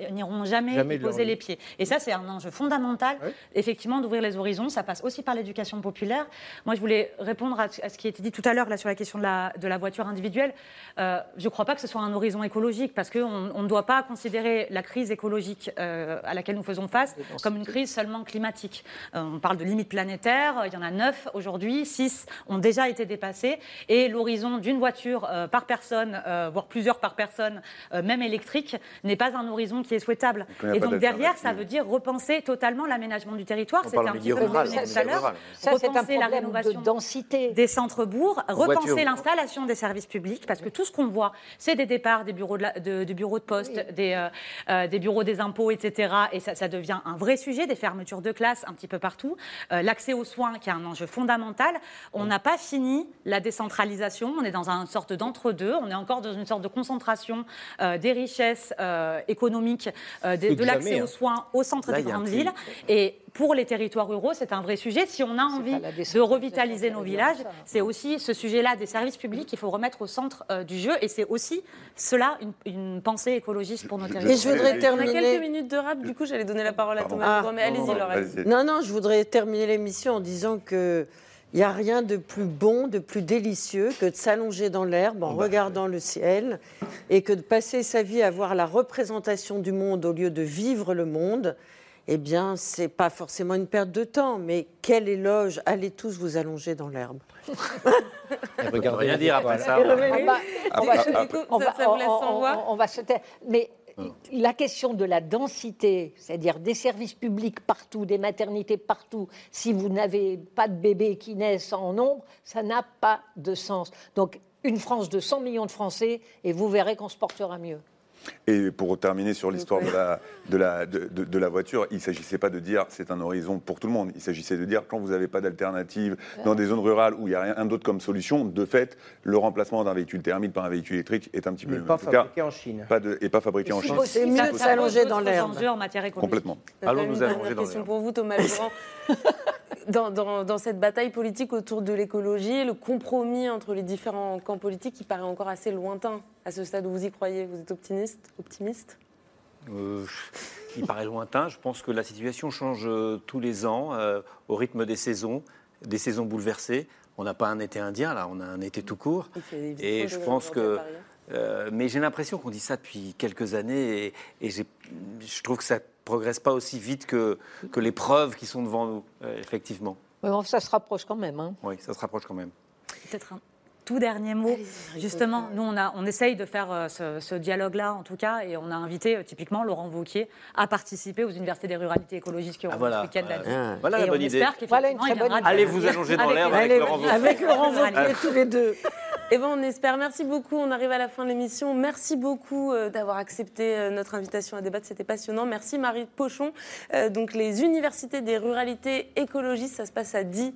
jamais, Jamais vie. les pieds. Et ça, c'est un enjeu fondamental, effectivement, d'ouvrir les horizons. Ça passe aussi par l'éducation populaire. Moi, je voulais répondre à, ce qui a été dit tout à l'heure là, sur la question de la, de la voiture individuelle. Euh, je ne crois pas que ce soit un horizon écologique, parce qu'on on ne doit pas considérer la crise écologique euh, à laquelle nous faisons face comme une crise seulement climatique. Euh, on parle de limites planétaires, il y en a neuf aujourd'hui, six ont déjà été dépassées, et l'horizon d'une voiture par personne, voire plusieurs par personne, même électrique, n'est pas un horizon qui est souhaitable. Donc, Et donc derrière, ça veut dire repenser totalement l'aménagement du territoire. C'était un petit vous rural, le tout à l'heure, repenser la rénovation de densité. des centres-bourgs, repenser l'installation des services publics, parce que tout ce qu'on voit, c'est des départs des bureaux de, la- de- du bureau de poste, des, euh, euh, des bureaux des impôts, etc. Et ça, ça devient un vrai sujet, des fermetures de classes un petit peu partout. Euh, L'accès aux soins, qui est un enjeu fondamental. On n'a pas fini la décentralisation, on est dans une sorte d'entre-deux, on est encore dans une sorte de concentration euh, des richesses euh, économiques, euh, de, l'accès aux hein. soins au centre Là, des grandes villes. Et pour les territoires ruraux, c'est un vrai sujet. Si on a envie de revitaliser nos villages, c'est aussi ce sujet-là des services publics qu'il faut remettre au centre euh, du jeu. Et c'est aussi cela, une, une pensée écologiste pour nos territoires. Et je voudrais On a terminer. quelques minutes de rap, du coup j'allais donner la parole à. Thomas Ah. Mais allez-y non, Laurel. vas-y. Non, non, je voudrais terminer l'émission en disant que il n'y a rien de plus bon, de plus délicieux que de s'allonger dans l'herbe en regardant le ciel et que de passer sa vie à voir la représentation du monde au lieu de vivre le monde. Eh bien, c'est pas forcément une perte de temps, mais quel éloge Allez tous vous allonger dans l'herbe. Regardez rien dire après ça. On va- on va se- Du coup, on va- on va se taire. Mais la question de la densité, c'est-à-dire des services publics partout, des maternités partout, si vous n'avez pas de bébés qui naissent en nombre, ça n'a pas de sens. Donc, une France de 100 millions de Français, et vous verrez qu'on se portera mieux. Et pour terminer sur l'histoire de la, de, la, de, de- de la voiture, il ne s'agissait pas de dire c'est un horizon pour tout le monde. Il s'agissait de dire quand vous n'avez pas d'alternative dans des zones rurales où il n'y a rien d'autre comme solution, de fait, le remplacement d'un véhicule thermique par un véhicule électrique est un petit peu Mais le même. pas En tout cas, fabriqué en Chine. Pas de, et pas fabriqué en Chine. C'est mieux de s'allonger dans l'herbe. enjeux en matière écologique. Complètement. Allons nous allonger dans question pour vous, Thomas Legrand. dans, dans- dans cette bataille politique autour de l'écologie, le compromis entre les différents camps politiques, il paraît encore assez lointain à ce stade où vous y croyez? Vous êtes optimiste, optimiste Euh, il paraît lointain. Je pense que la situation change euh, tous les ans, euh, au rythme des saisons, des saisons bouleversées. On n'a pas un été indien, là, on a un été tout court. Et je pense que. Euh, mais j'ai l'impression qu'on dit ça depuis quelques années et, je trouve que ça ne progresse pas aussi vite que, que les preuves qui sont devant nous, euh, effectivement. Mais bon, ça se rapproche quand même. hein. Oui, ça se rapproche quand même. Peut-être un tout dernier mot. Justement, nous, on, a, on essaye de faire euh, ce, ce dialogue-là, en tout cas, et on a invité euh, typiquement Laurent Wauquiez à participer aux universités des ruralités écologistes qui auront Ah, voilà. ce week-end Ah, là-dessus. voilà et la on bonne idée. espère Voilà une très bonne de- Allez vous allonger dans Avec- l'herbe avec Allez, Laurent Wauquiez. avec Laurent. Wauquiez, tous les deux. Eh ben, on espère. Merci beaucoup. On arrive à la fin de l'émission. Merci beaucoup euh, d'avoir accepté euh, notre invitation à débattre. C'était passionnant. Merci Marie Pochon. Euh, donc, les universités des ruralités écologistes, ça se passe à Die,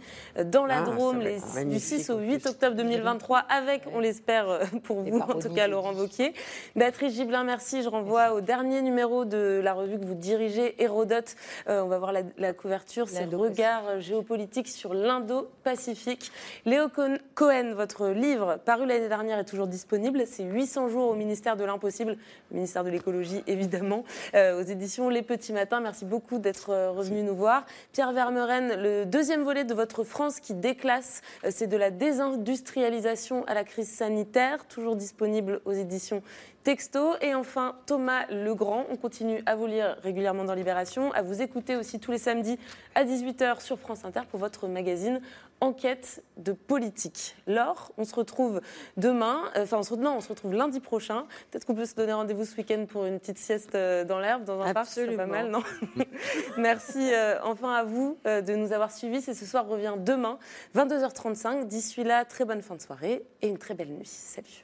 dans la Ah, Drôme, les- du magnifique, 6 au en 8 plus. octobre 2023, avec, on l'espère pour vous, en tout cas, Laurent Wauquiez. Béatrice Giblin, merci. Je renvoie au dernier numéro de la revue que vous dirigez, Hérodote. Euh, on va voir la, la couverture. C'est le regard géopolitique sur l'Indo-Pacifique. Léo Cohen, votre livre paru l'année dernière est toujours disponible. C'est 800 jours au ministère de l'Impossible, le ministère de l'écologie évidemment, euh, aux éditions Les Petits Matins. Merci beaucoup d'être euh, revenu nous voir. Pierre Vermeuren, le deuxième volet de votre France qui déclasse, euh, c'est de la désindustrialisation à la crise sanitaire, toujours disponible aux éditions Texto. Et enfin, Thomas Legrand. On continue à vous lire régulièrement dans Libération, à vous écouter aussi tous les samedis à 18h sur France Inter pour votre magazine Enquête de politique. Laure, on se retrouve demain, euh, enfin on se, non, on se retrouve lundi prochain. Peut-être qu'on peut se donner rendez-vous ce week-end pour une petite sieste euh, dans l'herbe, dans un parc, ce serait pas mal, non Merci euh, enfin à vous euh, de nous avoir suivis. C'est ce soir revient demain, 22h35. D'ici là, très bonne fin de soirée et une très belle nuit. Salut.